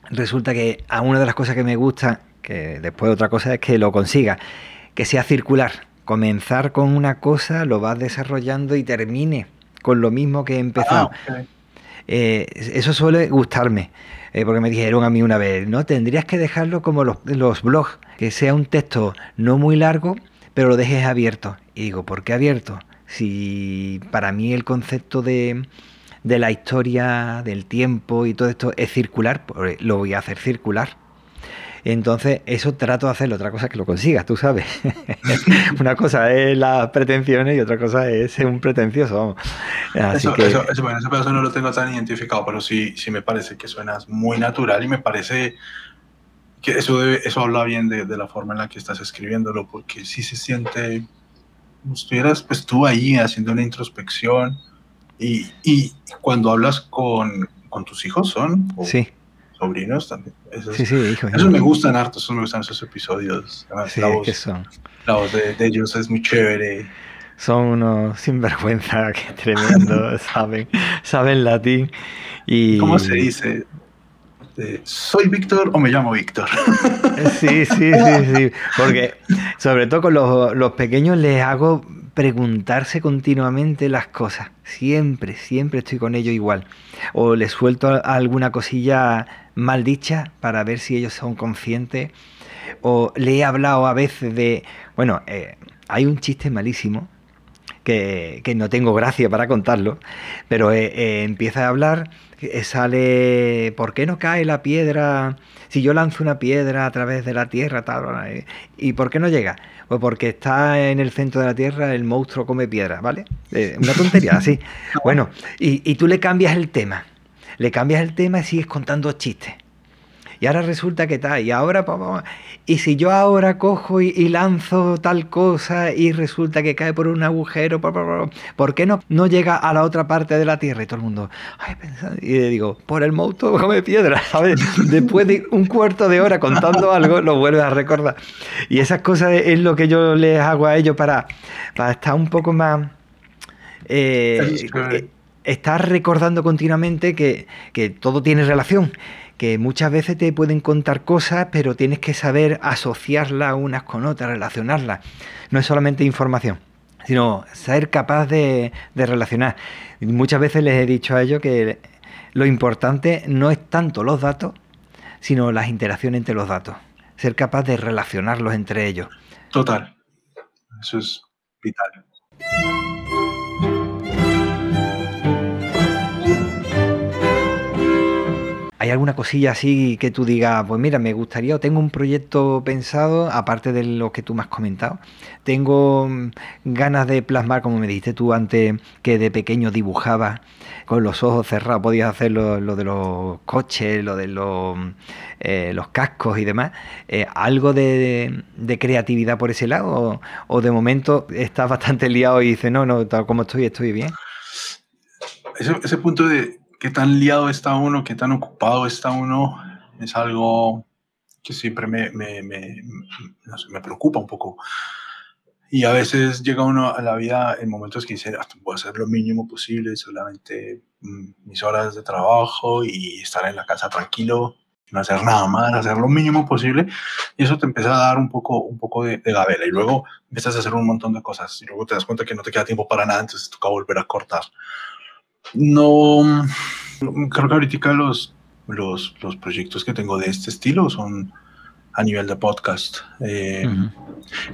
resulta que a una de las cosas que me gusta, que después otra cosa es que lo consiga, que sea circular. Comenzar con una cosa, lo vas desarrollando y termine con lo mismo que he empezado. Ah, eh, eso suele gustarme, eh, porque me dijeron a mí una vez, no, tendrías que dejarlo como los, los, blogs, que sea un texto no muy largo, pero lo dejes abierto. Y digo, ¿por qué abierto? Si para mí el concepto de, de la historia, del tiempo y todo esto es circular, pues lo voy a hacer circular. Entonces, eso trato de hacerlo, otra cosa es que lo consigas, tú sabes. Una cosa es las pretensiones y otra cosa es ser un pretencioso.
eso, eso, bueno, ese pedazo no lo tengo tan identificado, pero sí, sí me parece que suenas muy natural y me parece que eso, debe, eso habla bien de, de, la forma en la que estás escribiéndolo, porque sí se siente, como estuvieras pues tú ahí haciendo una introspección y, y cuando hablas con, con tus hijos son...
sí.
Sobrinos también. Eso,
sí, sí, hijo,
eso me gustan harto, eso me gustan esos episodios. Además,
sí,
la voz,
que son.
La voz de, de ellos es muy chévere
son unos sinvergüenza que tremendo, saben, saben latín. Y...
¿Cómo se dice? ¿Soy Víctor o me llamo Víctor?
Sí, sí, sí, sí. Porque sobre todo con los, los pequeños les hago preguntarse continuamente las cosas. Siempre, siempre estoy con ellos igual. O les suelto alguna cosilla mal dicha para ver si ellos son conscientes. O le he hablado a veces de... Bueno, eh, hay un chiste malísimo que, que, no tengo gracia para contarlo, pero eh, eh, empieza a hablar, sale, ¿por qué no cae la piedra? Si yo lanzo una piedra a través de la tierra, tal, ¿y por qué no llega? Pues porque está en el centro de la tierra, el monstruo come piedra, ¿vale? Eh, una tontería, así. Bueno, y, y tú le cambias el tema, le cambias el tema y sigues contando chistes. Y ahora resulta que tal, y ahora, y si yo ahora cojo y, y, lanzo tal cosa y resulta que cae por un agujero, ¿por qué no, no llega a la otra parte de la Tierra? Y todo el mundo, ay, pensando, y le digo, por el monstruo come piedra, ¿sabes? Después de un cuarto de hora contando algo, lo vuelves a recordar. Y esas cosas es lo que yo les hago a ellos para, para estar un poco más... Eh, estar recordando continuamente que, que todo tiene relación que muchas veces te pueden contar cosas, pero tienes que saber asociarlas unas con otras, relacionarlas. No es solamente información, sino ser capaz de, de relacionar. Muchas veces les he dicho a ellos que lo importante no es tanto los datos, sino las interacciones entre los datos. Ser capaz de relacionarlos entre ellos.
Total. Eso es vital.
¿Hay alguna cosilla así que tú digas, pues mira, me gustaría, o tengo un proyecto pensado, aparte de lo que tú me has comentado? Tengo mm, ganas de plasmar, como me dijiste tú antes, que de pequeño dibujabas con los ojos cerrados, podías hacer lo, de los coches, lo de los, eh, los cascos y demás. Eh, ¿Algo de, creatividad por ese lado? O, o, de momento estás bastante liado y dices, no, no, tal como estoy, estoy bien?
Ese punto de qué tan liado está uno, qué tan ocupado está uno, es algo que siempre me, me, me, no sé, me preocupa un poco. Y a veces llega uno a la vida en momentos que dice, voy a hacer lo mínimo posible, solamente mm, mis horas de trabajo y estar en la casa tranquilo, no hacer nada más, hacer lo mínimo posible. Y eso te empieza a dar un poco, un poco de, de gabela. Y luego empiezas a hacer un montón de cosas. Y luego te das cuenta que no te queda tiempo para nada, entonces toca volver a cortar. No, creo que ahorita los, los, los, proyectos que tengo de este estilo son a nivel de podcast. Eh, uh -huh.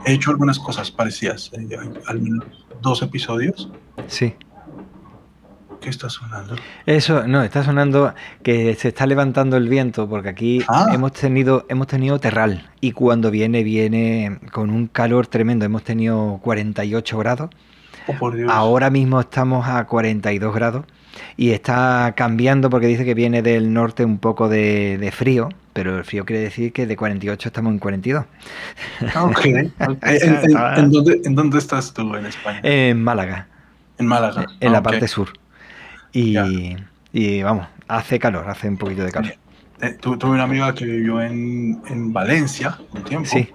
He hecho algunas cosas parecidas, eh, al menos dos episodios.
Sí.
¿Qué está sonando?
Eso, no, está sonando que se está levantando el viento, porque aquí ah. hemos tenido, hemos tenido terral y cuando viene, viene con un calor tremendo. Hemos tenido 48 grados.
Oh,
Ahora mismo estamos a 42 grados y está cambiando porque dice que viene del norte un poco de, de frío, pero el frío quiere decir que de 48 estamos en 42.
Okay. okay. ¿En, en, en, dónde, ¿En, dónde, estás tú en España?
En Málaga.
En Málaga.
En la okay. parte sur. Y, y, vamos, hace calor, hace un poquito de calor.
Eh, tuve una amiga que vivió en, en Valencia un tiempo.
Sí.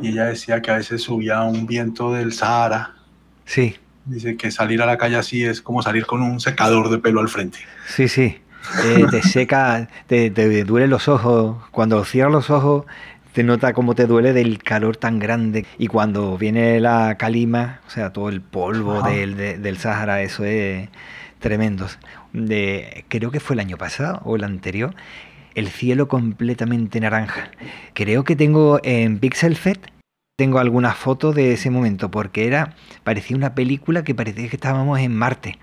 Y ella decía que a veces subía un viento del Sahara.
Sí.
Dice que salir a la calle así es como salir con un secador de pelo al frente.
Sí, sí. Eh, te seca, te, te duelen los ojos. Cuando cierras los ojos, te nota cómo te duele del calor tan grande. Y cuando viene la calima, o sea, todo el polvo del, de, del Sahara, eso es tremendo. De, creo que fue el año pasado o el anterior. El cielo completamente naranja. Creo que tengo en Pixel Fest tengo algunas fotos de ese momento porque era parecía una película que parecía que estábamos en Marte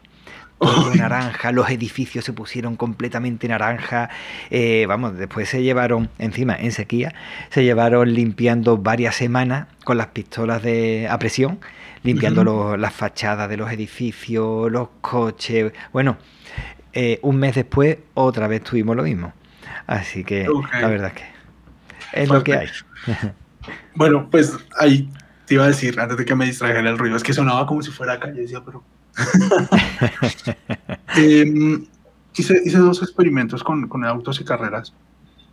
todo naranja, los edificios se pusieron completamente naranja, eh, vamos, después se llevaron, encima en sequía, se llevaron limpiando varias semanas con las pistolas de a presión, limpiando uh -huh. los, las fachadas de los edificios, los coches, bueno, eh, un mes después otra vez tuvimos lo mismo, así que okay. la verdad es que... es lo que hay.
bueno, pues ahí te iba a decir, antes de que me distrajera el ruido, es que sonaba como si fuera yo decía, pero... Em, hice, hice, dos experimentos con, con autos y carreras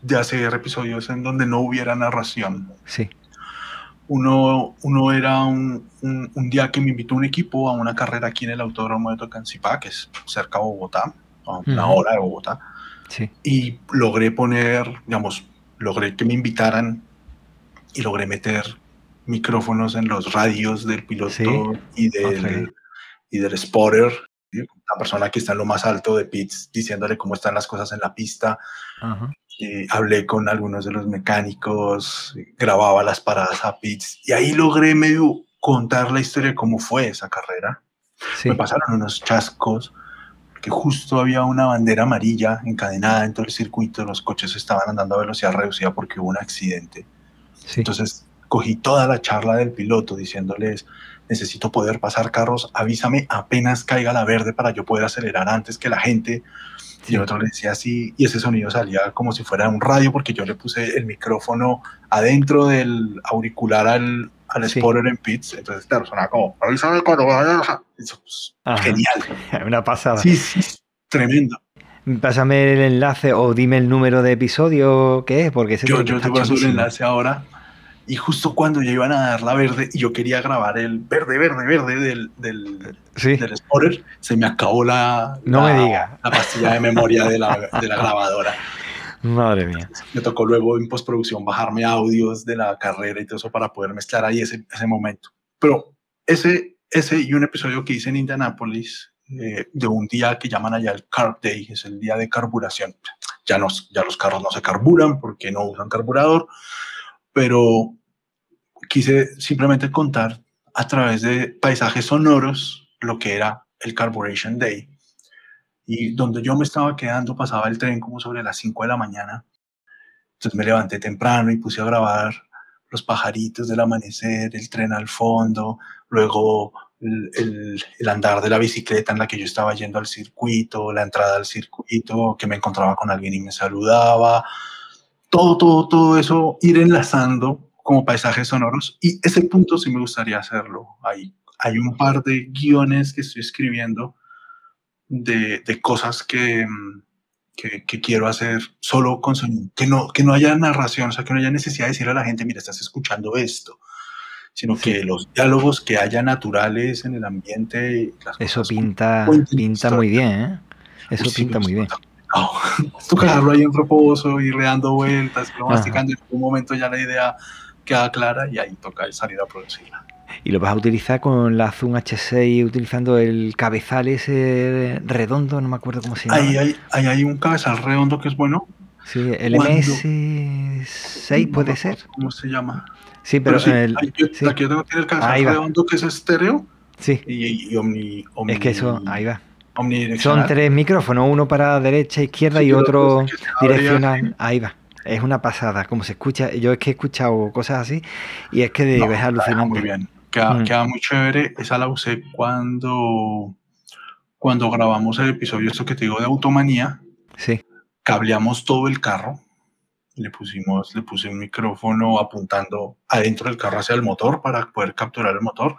de hacer episodios en donde no hubiera narración.
Sí.
Uno, uno era un, un, día que me invitó un equipo a una carrera aquí en el Autódromo de Tocancipá, que es cerca de Bogotá, a una hora de Bogotá.
Sí.
Y logré poner, digamos, logré que me invitaran y logré meter micrófonos en los radios del piloto y, del, y del spotter, la persona que está en lo más alto de pits, diciéndole cómo están las cosas en la pista. Eh, hablé con algunos de los mecánicos, grababa las paradas a pits y ahí logré medio contar la historia de cómo fue esa carrera. Me pasaron unos chascos que justo había una bandera amarilla encadenada en todo el circuito, los coches estaban andando a velocidad reducida porque hubo un accidente. Entonces cogí toda la charla del piloto diciéndoles, necesito poder pasar carros, avísame apenas caiga la verde para yo poder acelerar antes que la gente. Y otro le decía así, y ese sonido salía como si fuera un radio, porque yo le puse el micrófono adentro del auricular al, al spoiler en pits. Entonces, claro, sonaba como, avísame cuando vaya. Eso, pues, genial.
Una pasada.
Sí, sí, tremendo.
Pásame el enlace o dime el número de episodio que es, porque
yo, yo te paso el enlace ahora y justo cuando ya iban a dar la verde y yo quería grabar el verde, verde, verde del, del, del spotter, se me acabó la,
no me diga.
la pastilla de memoria de la, de la grabadora.
Madre mía.
Me tocó luego en postproducción bajarme audios de la carrera y todo eso para poder mezclar ahí ese, ese momento. Pero ese, ese y un episodio que hice en Indianapolis eh, de un día que llaman allá el Carb Day, es el día de carburación. Ya, nos, ya los carros no se carburan porque no usan carburador pero quise simplemente contar a través de paisajes sonoros lo que era el Carburation Day. Y donde yo me estaba quedando pasaba el tren como sobre las 5 de la mañana. Entonces me levanté temprano y puse a grabar los pajaritos del amanecer, el tren al fondo, luego el, el, andar de la bicicleta en la que yo estaba yendo al circuito, la entrada al circuito, que me encontraba con alguien y me saludaba, todo, todo, todo eso ir enlazando como paisajes sonoros y ese punto sí me gustaría hacerlo. Hay, hay un par de guiones que estoy escribiendo de, de cosas que, que, que, quiero hacer solo con sonido, que no, que no haya narración, o sea, que no haya necesidad de decirle a la gente, mira, estás escuchando esto, sino que los diálogos que haya naturales en el ambiente.
Eso pinta, pinta muy bien, ¿eh? Eso pinta muy bien
no, toca dejarlo ahí en reposo, irle dando vueltas, lo masticando y en algún momento ya la idea queda clara y ahí toca salir a producirla.
¿Y lo vas a utilizar con la Zoom H6 utilizando el cabezal ese redondo? No me acuerdo cómo se llama.
Ahí hay, ahí hay un cabezal redondo que es bueno.
Sí, el MS6 puede ser.
¿Cómo se llama?
Sí, pero,
sí, el, aquí, sí. aquí, yo tengo el cabezal redondo que es estéreo.
Sí.
Y, y omni, omni,
Es que eso, ahí va. Son tres micrófonos, uno para derecha, izquierda y otro direccional. Ahí va. Es una pasada, como se escucha. Yo es que he escuchado cosas así y es que es alucinante.
Muy bien, queda, mm. queda, muy chévere. Esa la usé cuando, cuando grabamos el episodio, esto que te digo de Automanía.
Sí.
Cableamos todo el carro. Le pusimos, le puse un micrófono apuntando adentro del carro hacia el motor para poder capturar el motor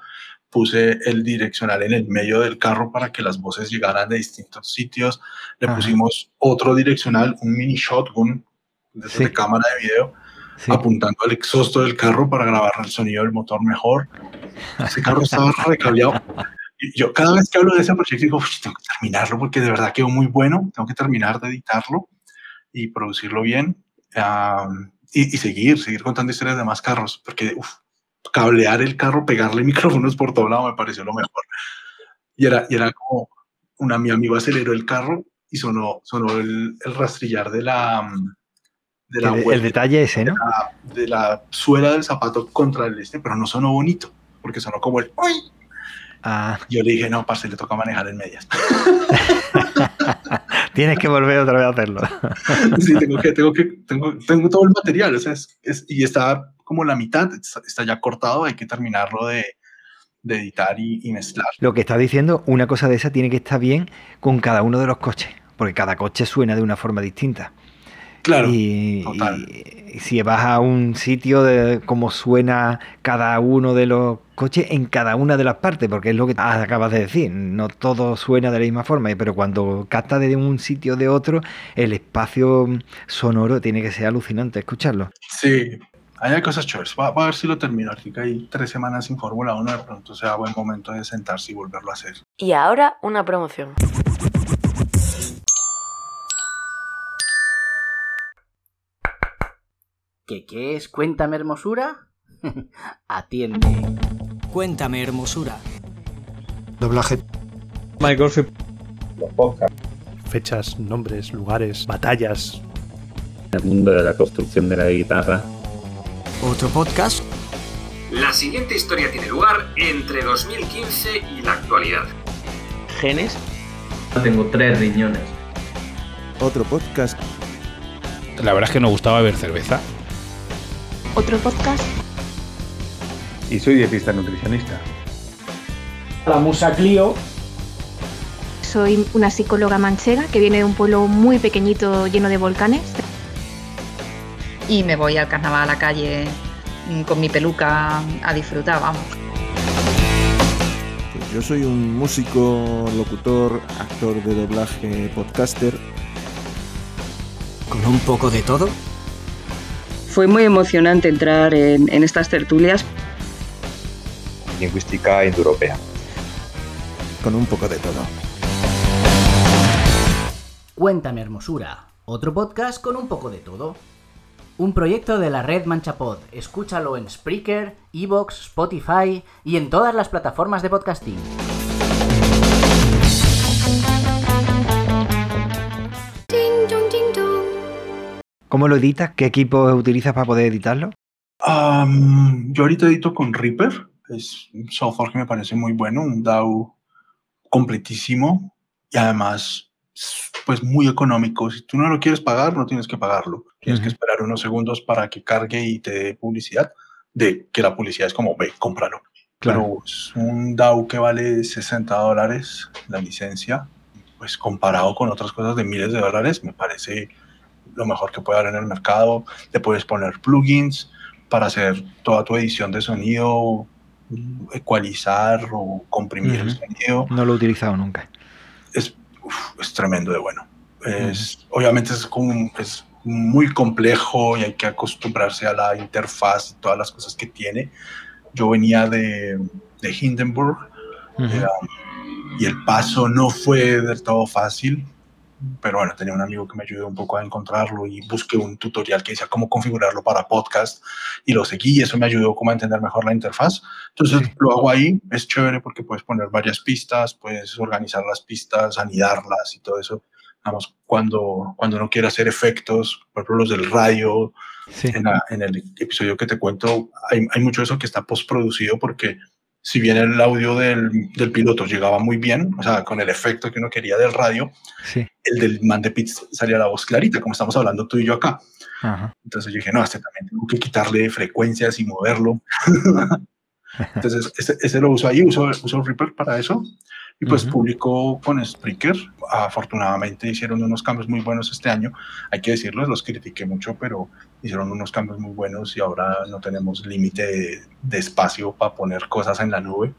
puse el direccional en el medio del carro para que las voces llegaran de distintos sitios. Le pusimos otro direccional, un mini shotgun de, cámara de video, apuntando al exhausto del carro para grabar el sonido del motor mejor. Ese carro estaba recableado. Y yo cada vez que hablo de ese proyecto digo, tengo que terminarlo porque de verdad quedó muy bueno, tengo que terminar de editarlo y producirlo bien y, seguir, seguir contando historias de más carros, porque uf, cablear el carro, pegarle micrófonos por todo lado me pareció lo mejor. Y era, y era como, una, mi amigo aceleró el carro y sonó, sonó el, el rastrillar de la...
De la el, el, detalle ese, ¿no?
De la, suela del zapato contra el este, pero no sonó bonito, porque sonó como el... ¡Uy!
Ah.
Yo le dije, no, parce, le toca manejar en medias.
Tienes que volver otra vez a hacerlo.
sí, tengo que, tengo que, tengo, tengo todo el material, o sea, es, es, y está como la mitad, está ya cortado, hay que terminarlo de, de editar y, y, mezclar.
Lo que está diciendo, una cosa de esa tiene que estar bien con cada uno de los coches, porque cada coche suena de una forma distinta.
Claro.
Y,
total.
y si vas a un sitio de cómo suena cada uno de los coches en cada una de las partes, porque es lo que acabas de decir, no todo suena de la misma forma, pero cuando capta de un sitio de otro, el espacio sonoro tiene que ser alucinante escucharlo.
Sí, hay cosas chéveres. Va, va a ver si lo termino. Aquí que hay tres semanas sin Fórmula 1, de pronto sea buen momento de sentarse y volverlo a hacer.
Y ahora una promoción.
¿Qué, qué es Cuéntame Hermosura? Atiende.
Cuéntame Hermosura.
Doblaje.
Michael Phil.
Los podcasts.
Fechas, nombres, lugares, batallas.
El mundo de la construcción de la guitarra.
Otro podcast.
La siguiente historia tiene lugar entre 2015 y la actualidad.
Genes. Tengo tres riñones.
Otro podcast.
La verdad es que nos gustaba beber cerveza.
Otro podcast.
Y soy dietista nutricionista.
La Musa Clio.
Soy una psicóloga manchega que viene de un pueblo muy pequeñito lleno de volcanes.
Y me voy al carnaval a la calle con mi peluca a disfrutar, vamos.
Pues yo soy un músico, locutor, actor de doblaje, podcaster.
¿Con un poco de todo?
Fue muy emocionante entrar en, en estas tertulias.
Lingüística indoeuropea.
Con un poco de todo.
Cuéntame Hermosura, otro podcast con un poco de todo. Un proyecto de la red Manchapod. Escúchalo en Spreaker, Evox, Spotify y en todas las plataformas de podcasting.
¿Cómo lo editas? ¿Qué equipo utilizas para poder editarlo?
Um, yo ahorita edito con Reaper. Es un software que me parece muy bueno, un DAW completísimo y además pues muy económico. Si tú no lo quieres pagar, no tienes que pagarlo. Tienes uh -huh. que esperar unos segundos para que cargue y te dé publicidad, de que la publicidad es como, ve, cómpralo. Claro. Pero es un DAW que vale 60 dólares la licencia, pues comparado con otras cosas de miles de dólares, me parece lo mejor que puede haber en el mercado. Le puedes poner plugins para hacer toda tu edición de sonido, ecualizar o comprimir uh -huh. el sonido.
No lo he utilizado nunca.
Es uf, es tremendo de bueno. Es, uh -huh. Obviamente es, como, es muy complejo y hay que acostumbrarse a la interfaz y todas las cosas que tiene. Yo venía de, de Hindenburg uh -huh. eh, y el paso no fue del todo fácil, pero bueno, tenía un amigo que me ayudó un poco a encontrarlo y busqué un tutorial que decía cómo configurarlo para podcast y lo seguí y eso me ayudó como a entender mejor la interfaz. Entonces sí. lo hago ahí, es chévere porque puedes poner varias pistas, puedes organizar las pistas, anidarlas y todo eso. Vamos, cuando, cuando uno quiere hacer efectos, por ejemplo los del radio, sí. en, la, en, el episodio que te cuento, hay, hay mucho de eso que está postproducido porque si bien el audio del, del, piloto llegaba muy bien, o sea, con el efecto que uno quería del radio,
sí.
el del man de pits salía la voz clarita, como estamos hablando tú y yo acá. Ajá. Entonces yo dije, no, este también tengo que quitarle frecuencias y moverlo. Entonces, ese, ese, lo uso ahí, uso, uso Reaper para eso. Y pues uh -huh. publicó con Spreaker. Afortunadamente hicieron unos cambios muy buenos este año. Hay que decirlo, los critiqué mucho, pero hicieron unos cambios muy buenos y ahora no tenemos límite de, de, espacio para poner cosas en la nube.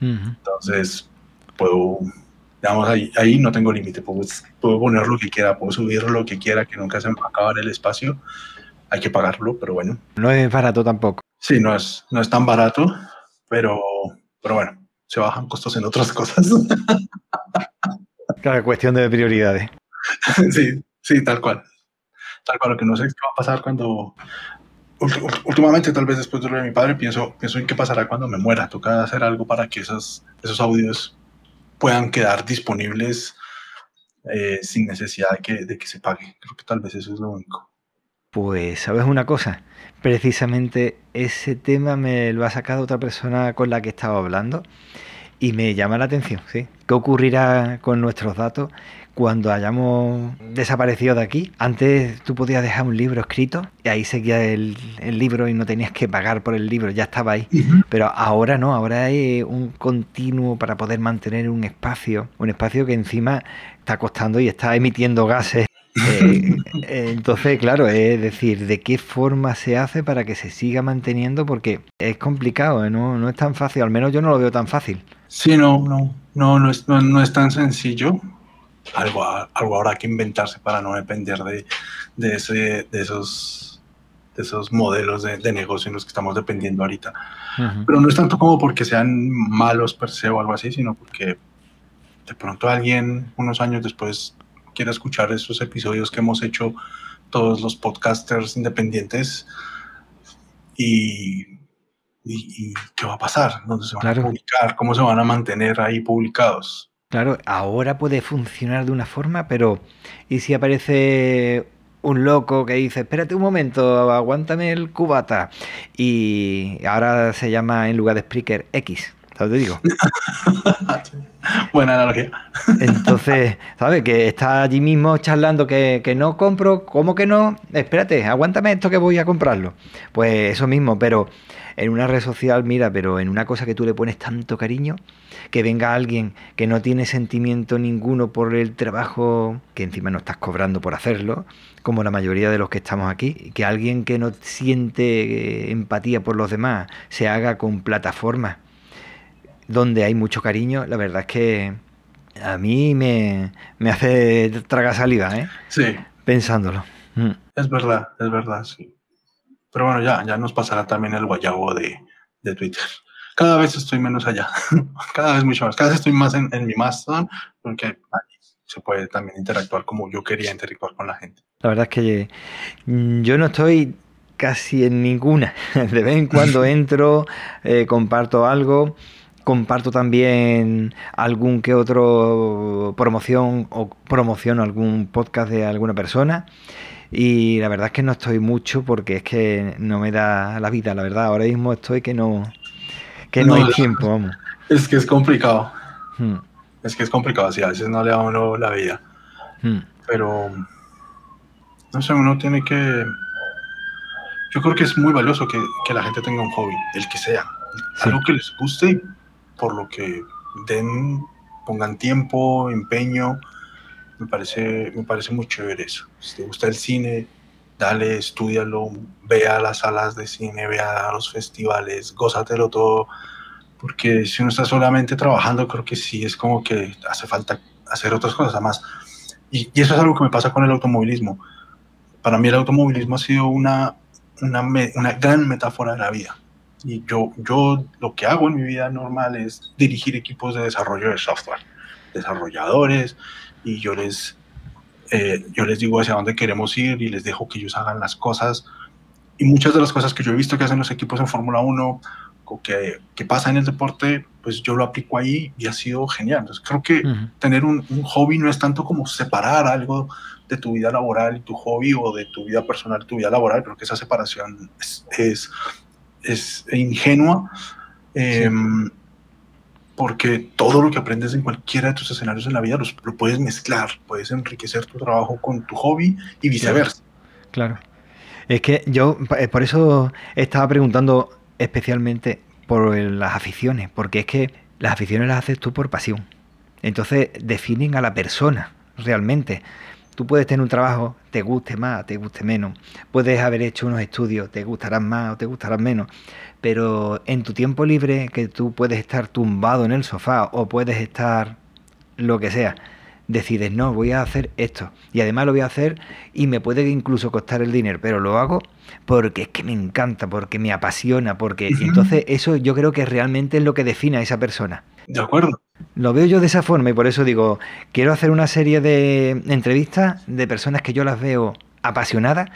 Uh -huh. Entonces, puedo, digamos, ahí, ahí no tengo límite. Puedo, puedo poner lo que quiera, puedo subir lo que quiera, que nunca se me va a acabar el espacio. Hay que pagarlo, pero bueno.
No es barato tampoco.
Sí, no es, no es tan barato, pero, pero bueno se bajan costos en otras cosas.
Claro, cuestión de prioridades.
Sí, sí, tal cual. Tal cual, lo que no sé es qué va a pasar cuando... Últimamente, tal vez después de lo de mi padre, pienso, pienso en qué pasará cuando me muera. Toca hacer algo para que esos, esos audios puedan quedar disponibles eh, sin necesidad de que, de que se pague. Creo que tal vez eso es lo único.
Pues, ¿sabes una cosa? Precisamente ese tema me lo ha sacado otra persona con la que estaba hablando y me llama la atención, ¿sí? ¿Qué ocurrirá con nuestros datos cuando hayamos desaparecido de aquí? Antes tú podías dejar un libro escrito y ahí seguía el, el libro y no tenías que pagar por el libro, ya estaba ahí. Uh -huh. Pero ahora no, ahora hay un continuo para poder mantener un espacio, un espacio que encima está costando y está emitiendo gases Eh, eh, entonces, claro, es decir, ¿de qué forma se hace para que se siga manteniendo? Porque es complicado, ¿eh? no, no es tan fácil, al menos yo no lo veo tan fácil.
Sí, no, no, no, no es, no, no es tan sencillo. Algo, algo habrá que inventarse para no depender de, de, ese, de esos, de esos modelos de, de negocio en los que estamos dependiendo ahorita. Pero no es tanto como porque sean malos per se o algo así, sino porque de pronto alguien unos años después quiera escuchar esos episodios que hemos hecho todos los podcasters independientes y, y- y qué va a pasar, dónde se van
Claro.
a publicar, cómo se van a mantener ahí publicados.
Claro, ahora puede funcionar de una forma, pero ¿y si aparece un loco que dice, espérate un momento, aguántame el cubata? Y ahora se llama en lugar de Spreaker X, ¿sabes? Te digo.
Buena analogía.
Entonces, ¿sabes? Que está allí mismo charlando que, que no compro, ¿cómo que no? Espérate, aguántame esto que voy a comprarlo. Pues eso mismo, pero en una red social, mira, pero en una cosa que tú le pones tanto cariño, que venga alguien que no tiene sentimiento ninguno por el trabajo, que encima no estás cobrando por hacerlo, como la mayoría de los que estamos aquí, que alguien que no siente eh, empatía por los demás se haga con plataformas donde hay mucho cariño, la verdad es que a mí me, me hace tragar saliva, ¿eh?
Sí,
Pensándolo. Mm.
es verdad, es verdad, sí. Pero bueno, ya, ya nos pasará también el guayabo de, de Twitter. Cada vez estoy menos allá, cada vez mucho más. Cada vez estoy más en, en mi Mastodon, porque ahí se puede también interactuar como yo quería interactuar con la gente.
La verdad es que mm, yo no estoy casi en ninguna. De vez en cuando entro, eh, comparto algo, comparto también algún que otro promoción o promociono algún podcast de alguna persona. Y la verdad es que no estoy mucho porque es que no me da la vida, la verdad. Ahora mismo estoy que no, que no,
No,
hay tiempo, vamos.
Es que es complicado,
Mm,
es que es complicado, sí, a veces no le da a uno la vida,
mm.
pero no sé, uno tiene que... Yo creo que es muy valioso que, que la gente tenga un hobby, el que sea, algo que les guste, por lo que den, pongan tiempo, empeño, me parece, me parece muy chévere eso. Si te gusta el cine, dale, estudialo, vea las salas de cine, vea los festivales, gózatelo todo, porque si uno está solamente trabajando, creo que sí es como que hace falta hacer otras cosas más. Y, y eso es algo que me pasa con el automovilismo. Para mí el automovilismo ha sido una, una, me- una gran metáfora de la vida. Y yo, yo lo que hago en mi vida normal es dirigir equipos de desarrollo de software, desarrolladores, y yo les, eh, yo les digo hacia dónde queremos ir y les dejo que ellos hagan las cosas. Y muchas de las cosas que yo he visto que hacen los equipos en Fórmula 1 o que, que pasa en el deporte, pues yo lo aplico ahí y ha sido genial. Entonces creo que tener un, un hobby no es tanto como separar algo de tu vida laboral y tu hobby o de tu vida personal y tu vida laboral. Creo que esa separación es, es, es ingenua. em, porque todo lo que aprendes en cualquiera de tus escenarios en la vida los, lo puedes mezclar, puedes enriquecer tu trabajo con tu hobby y viceversa.
Claro. Es que yo eh, por eso estaba preguntando especialmente por las aficiones, porque es que las aficiones las haces tú por pasión. Entonces definen a la persona realmente. Tú puedes tener un trabajo, te guste más, te guste menos. Puedes haber hecho unos estudios, te gustarán más o te gustarán menos. Pero en tu tiempo libre, que tú puedes estar tumbado en el sofá o puedes estar lo que sea, decides, no, voy a hacer esto. Y además lo voy a hacer y me puede incluso costar el dinero, pero lo hago porque es que me encanta, porque me apasiona, porque... y entonces eso yo creo que realmente es lo que define a esa persona.
De acuerdo.
Lo veo yo de esa forma y por eso digo, quiero hacer una serie de entrevistas de personas que yo las veo apasionadas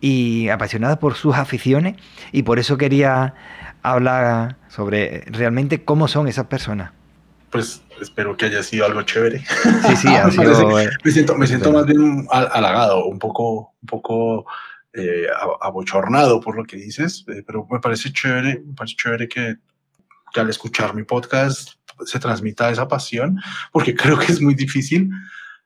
y apasionadas por sus aficiones y por eso quería hablar sobre realmente cómo son esas personas.
Pues espero que haya sido algo chévere.
Sí, sí, ha
Me
sido,
me siento, me siento más bien hal- halagado, un poco, un poco eh, abo- abochornado por lo que dices, eh, pero me parece chévere, me parece chévere que, que al escuchar mi podcast se transmita esa pasión, porque creo que es muy difícil.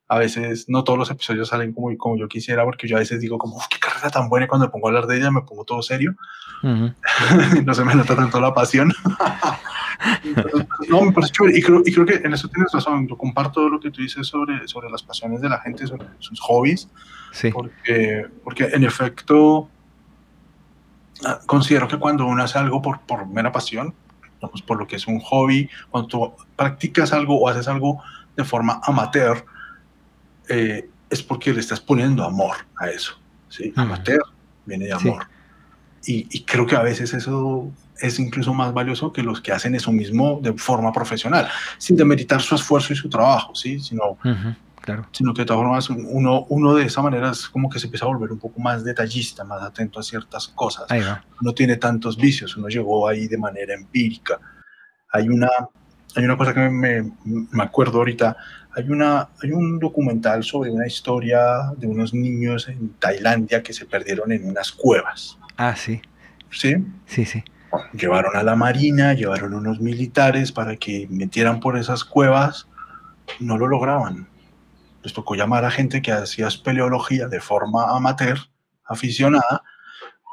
A veces no todos los episodios salen como, como yo quisiera, porque yo a veces digo como, "Uf, qué carrera tan buena, y cuando me pongo a hablar de ella me pongo todo serio.
Ujú.
no se me nota tanto la pasión. no, me parece chévere. Y creo, y creo que en eso tienes razón. Yo comparto lo que tú dices sobre, sobre las pasiones de la gente, sobre sus hobbies.
Sí.
Porque, porque en efecto, ah, considero que cuando uno hace algo por, por mera pasión, digamos, por lo que es un hobby, cuando tú practicas algo o haces algo de forma amateur, eh, es porque le estás poniendo amor a eso. ¿sí? Amateur viene de amor. Y, y, creo que a veces eso es incluso más valioso que los que hacen eso mismo de forma profesional, sin demeritar su esfuerzo y su trabajo, ¿sí? sino,
uh -huh, claro.
sino que de todas formas uno, uno de esa manera es como que se empieza a volver un poco más detallista, más atento a ciertas cosas. No tiene tantos vicios, uno llegó ahí de manera empírica. Hay una, hay una cosa que me, me acuerdo ahorita, hay, una, hay un documental sobre una historia de unos niños en Tailandia que se perdieron en unas cuevas.
Ah, sí.
¿Sí?
Sí, sí.
Llevaron a la marina, llevaron unos militares para que metieran por esas cuevas. No lo lograban. Les tocó llamar a gente que hacía espeleología de forma amateur, aficionada,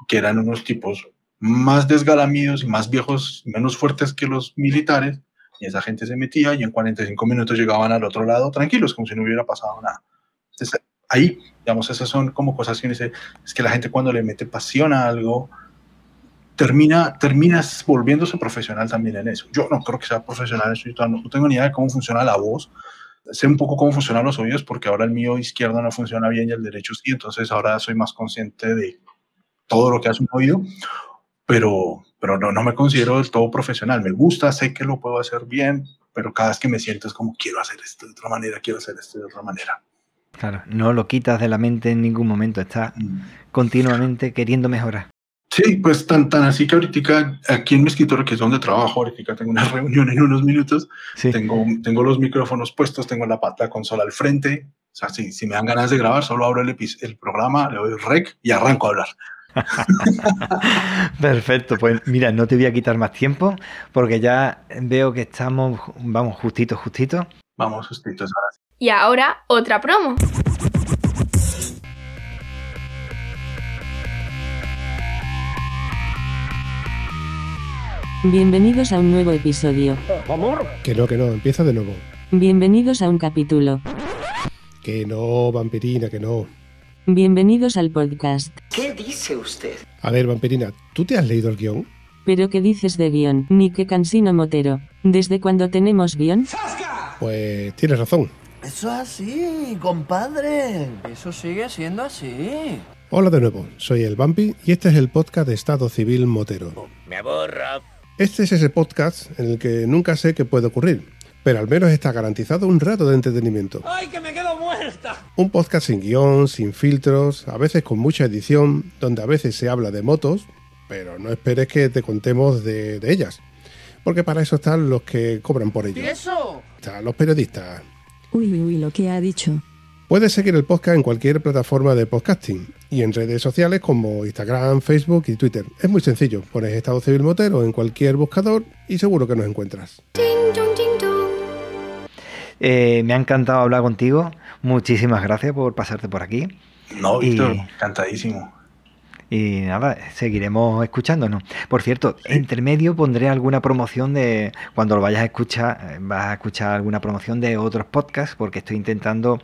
que eran unos tipos más desgalamidos y más viejos, menos fuertes que los militares, y esa gente se metía y en 45 minutos llegaban al otro lado tranquilos, como si no hubiera pasado nada. Entonces, ahí, digamos, esas son como cosas que dice, es que la gente cuando le mete pasión a algo, termina, terminas volviéndose profesional también en eso. Yo no creo que sea profesional en eso, no, no tengo ni idea de cómo funciona la voz, sé un poco cómo funcionan los oídos porque ahora el mío izquierdo no funciona bien y el derecho sí, entonces ahora soy más consciente de todo lo que hace un oído, pero, pero no, no me considero del todo profesional. Me gusta, sé que lo puedo hacer bien, pero cada vez que me siento es como quiero hacer esto de otra manera, quiero hacer esto de otra manera.
Claro, no lo quitas de la mente en ningún momento, estás mm. continuamente queriendo mejorar.
Sí, pues tan, tan así que ahorita aquí en mi escritorio, que es donde trabajo, ahorita tengo una reunión en unos minutos, sí. tengo, tengo los micrófonos puestos, tengo la, la consola al frente, o sea, si, si me dan ganas de grabar, solo abro el, el programa, le doy rec y arranco a hablar.
Perfecto, pues mira, no te voy a quitar más tiempo porque ya veo que estamos, vamos, justito, justito.
Vamos, justitos ahora sí.
Y ahora, otra promo.
Bienvenidos a un nuevo episodio.
¿Amor? Que no, que no, empieza de nuevo.
Bienvenidos a un capítulo.
Que no, vampirina, que no.
Bienvenidos al podcast.
¿Qué dice usted?
A ver, vampirina, ¿tú te has leído el guion?
¿Pero qué dices de guion? Ni que cansino motero. ¿Desde cuándo tenemos guion?
Pues tienes razón.
Eso es así, compadre. Eso sigue siendo así.
Hola de nuevo, soy el Vampi y este es el podcast de Estado Civil Motero.
Me aborra.
Este es ese podcast en el que nunca sé qué puede ocurrir, pero al menos está garantizado un rato de entretenimiento.
¡Ay, que me quedo muerta!
Un podcast sin guion, sin filtros, a veces con mucha edición, donde a veces se habla de motos, pero no esperes que te contemos de, de ellas, porque para eso están los que cobran por ello.
¿Y eso?
Están los periodistas.
Uy, uy, uy, lo que ha dicho.
Puedes seguir el podcast en cualquier plataforma de podcasting y en redes sociales como Instagram, Facebook y Twitter. Es muy sencillo, pones Estado Civil Motero en cualquier buscador y seguro que nos encuentras.
Eh, me ha encantado hablar contigo. Muchísimas gracias por pasarte por aquí.
No, Víctor, y... encantadísimo.
Y nada, seguiremos escuchándonos. Por cierto, sí. entre medio pondré alguna promoción de. Cuando lo vayas a escuchar, vas a escuchar alguna promoción de otros podcasts, porque estoy intentando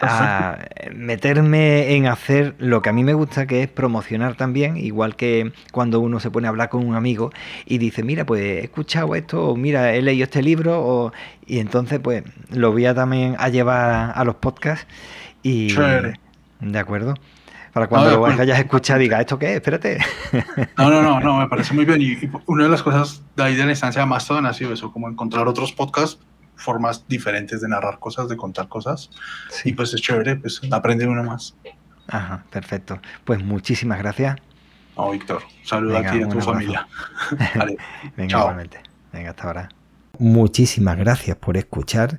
a, meterme en hacer lo que a mí me gusta, que es promocionar también, igual que cuando uno se pone a hablar con un amigo y dice, mira, pues he escuchado esto, o mira, he leído este libro, o... y entonces, pues lo voy a también a llevar a los podcasts. Y. De acuerdo. Para cuando no, lo hayas escuchado diga, ¿esto qué es? Espérate.
No, no, no, no, me parece muy bien. Y, y una de las cosas de ahí de la instancia de Mastodon ha sido eso, como encontrar otros podcasts, formas diferentes de narrar cosas, de contar cosas. Sí. Y pues es chévere, pues aprende uno más.
Ajá, perfecto. Pues muchísimas gracias.
No, Víctor, saluda a ti y a tu familia.
vale. Venga, Chao. Venga, hasta ahora. Muchísimas gracias por escuchar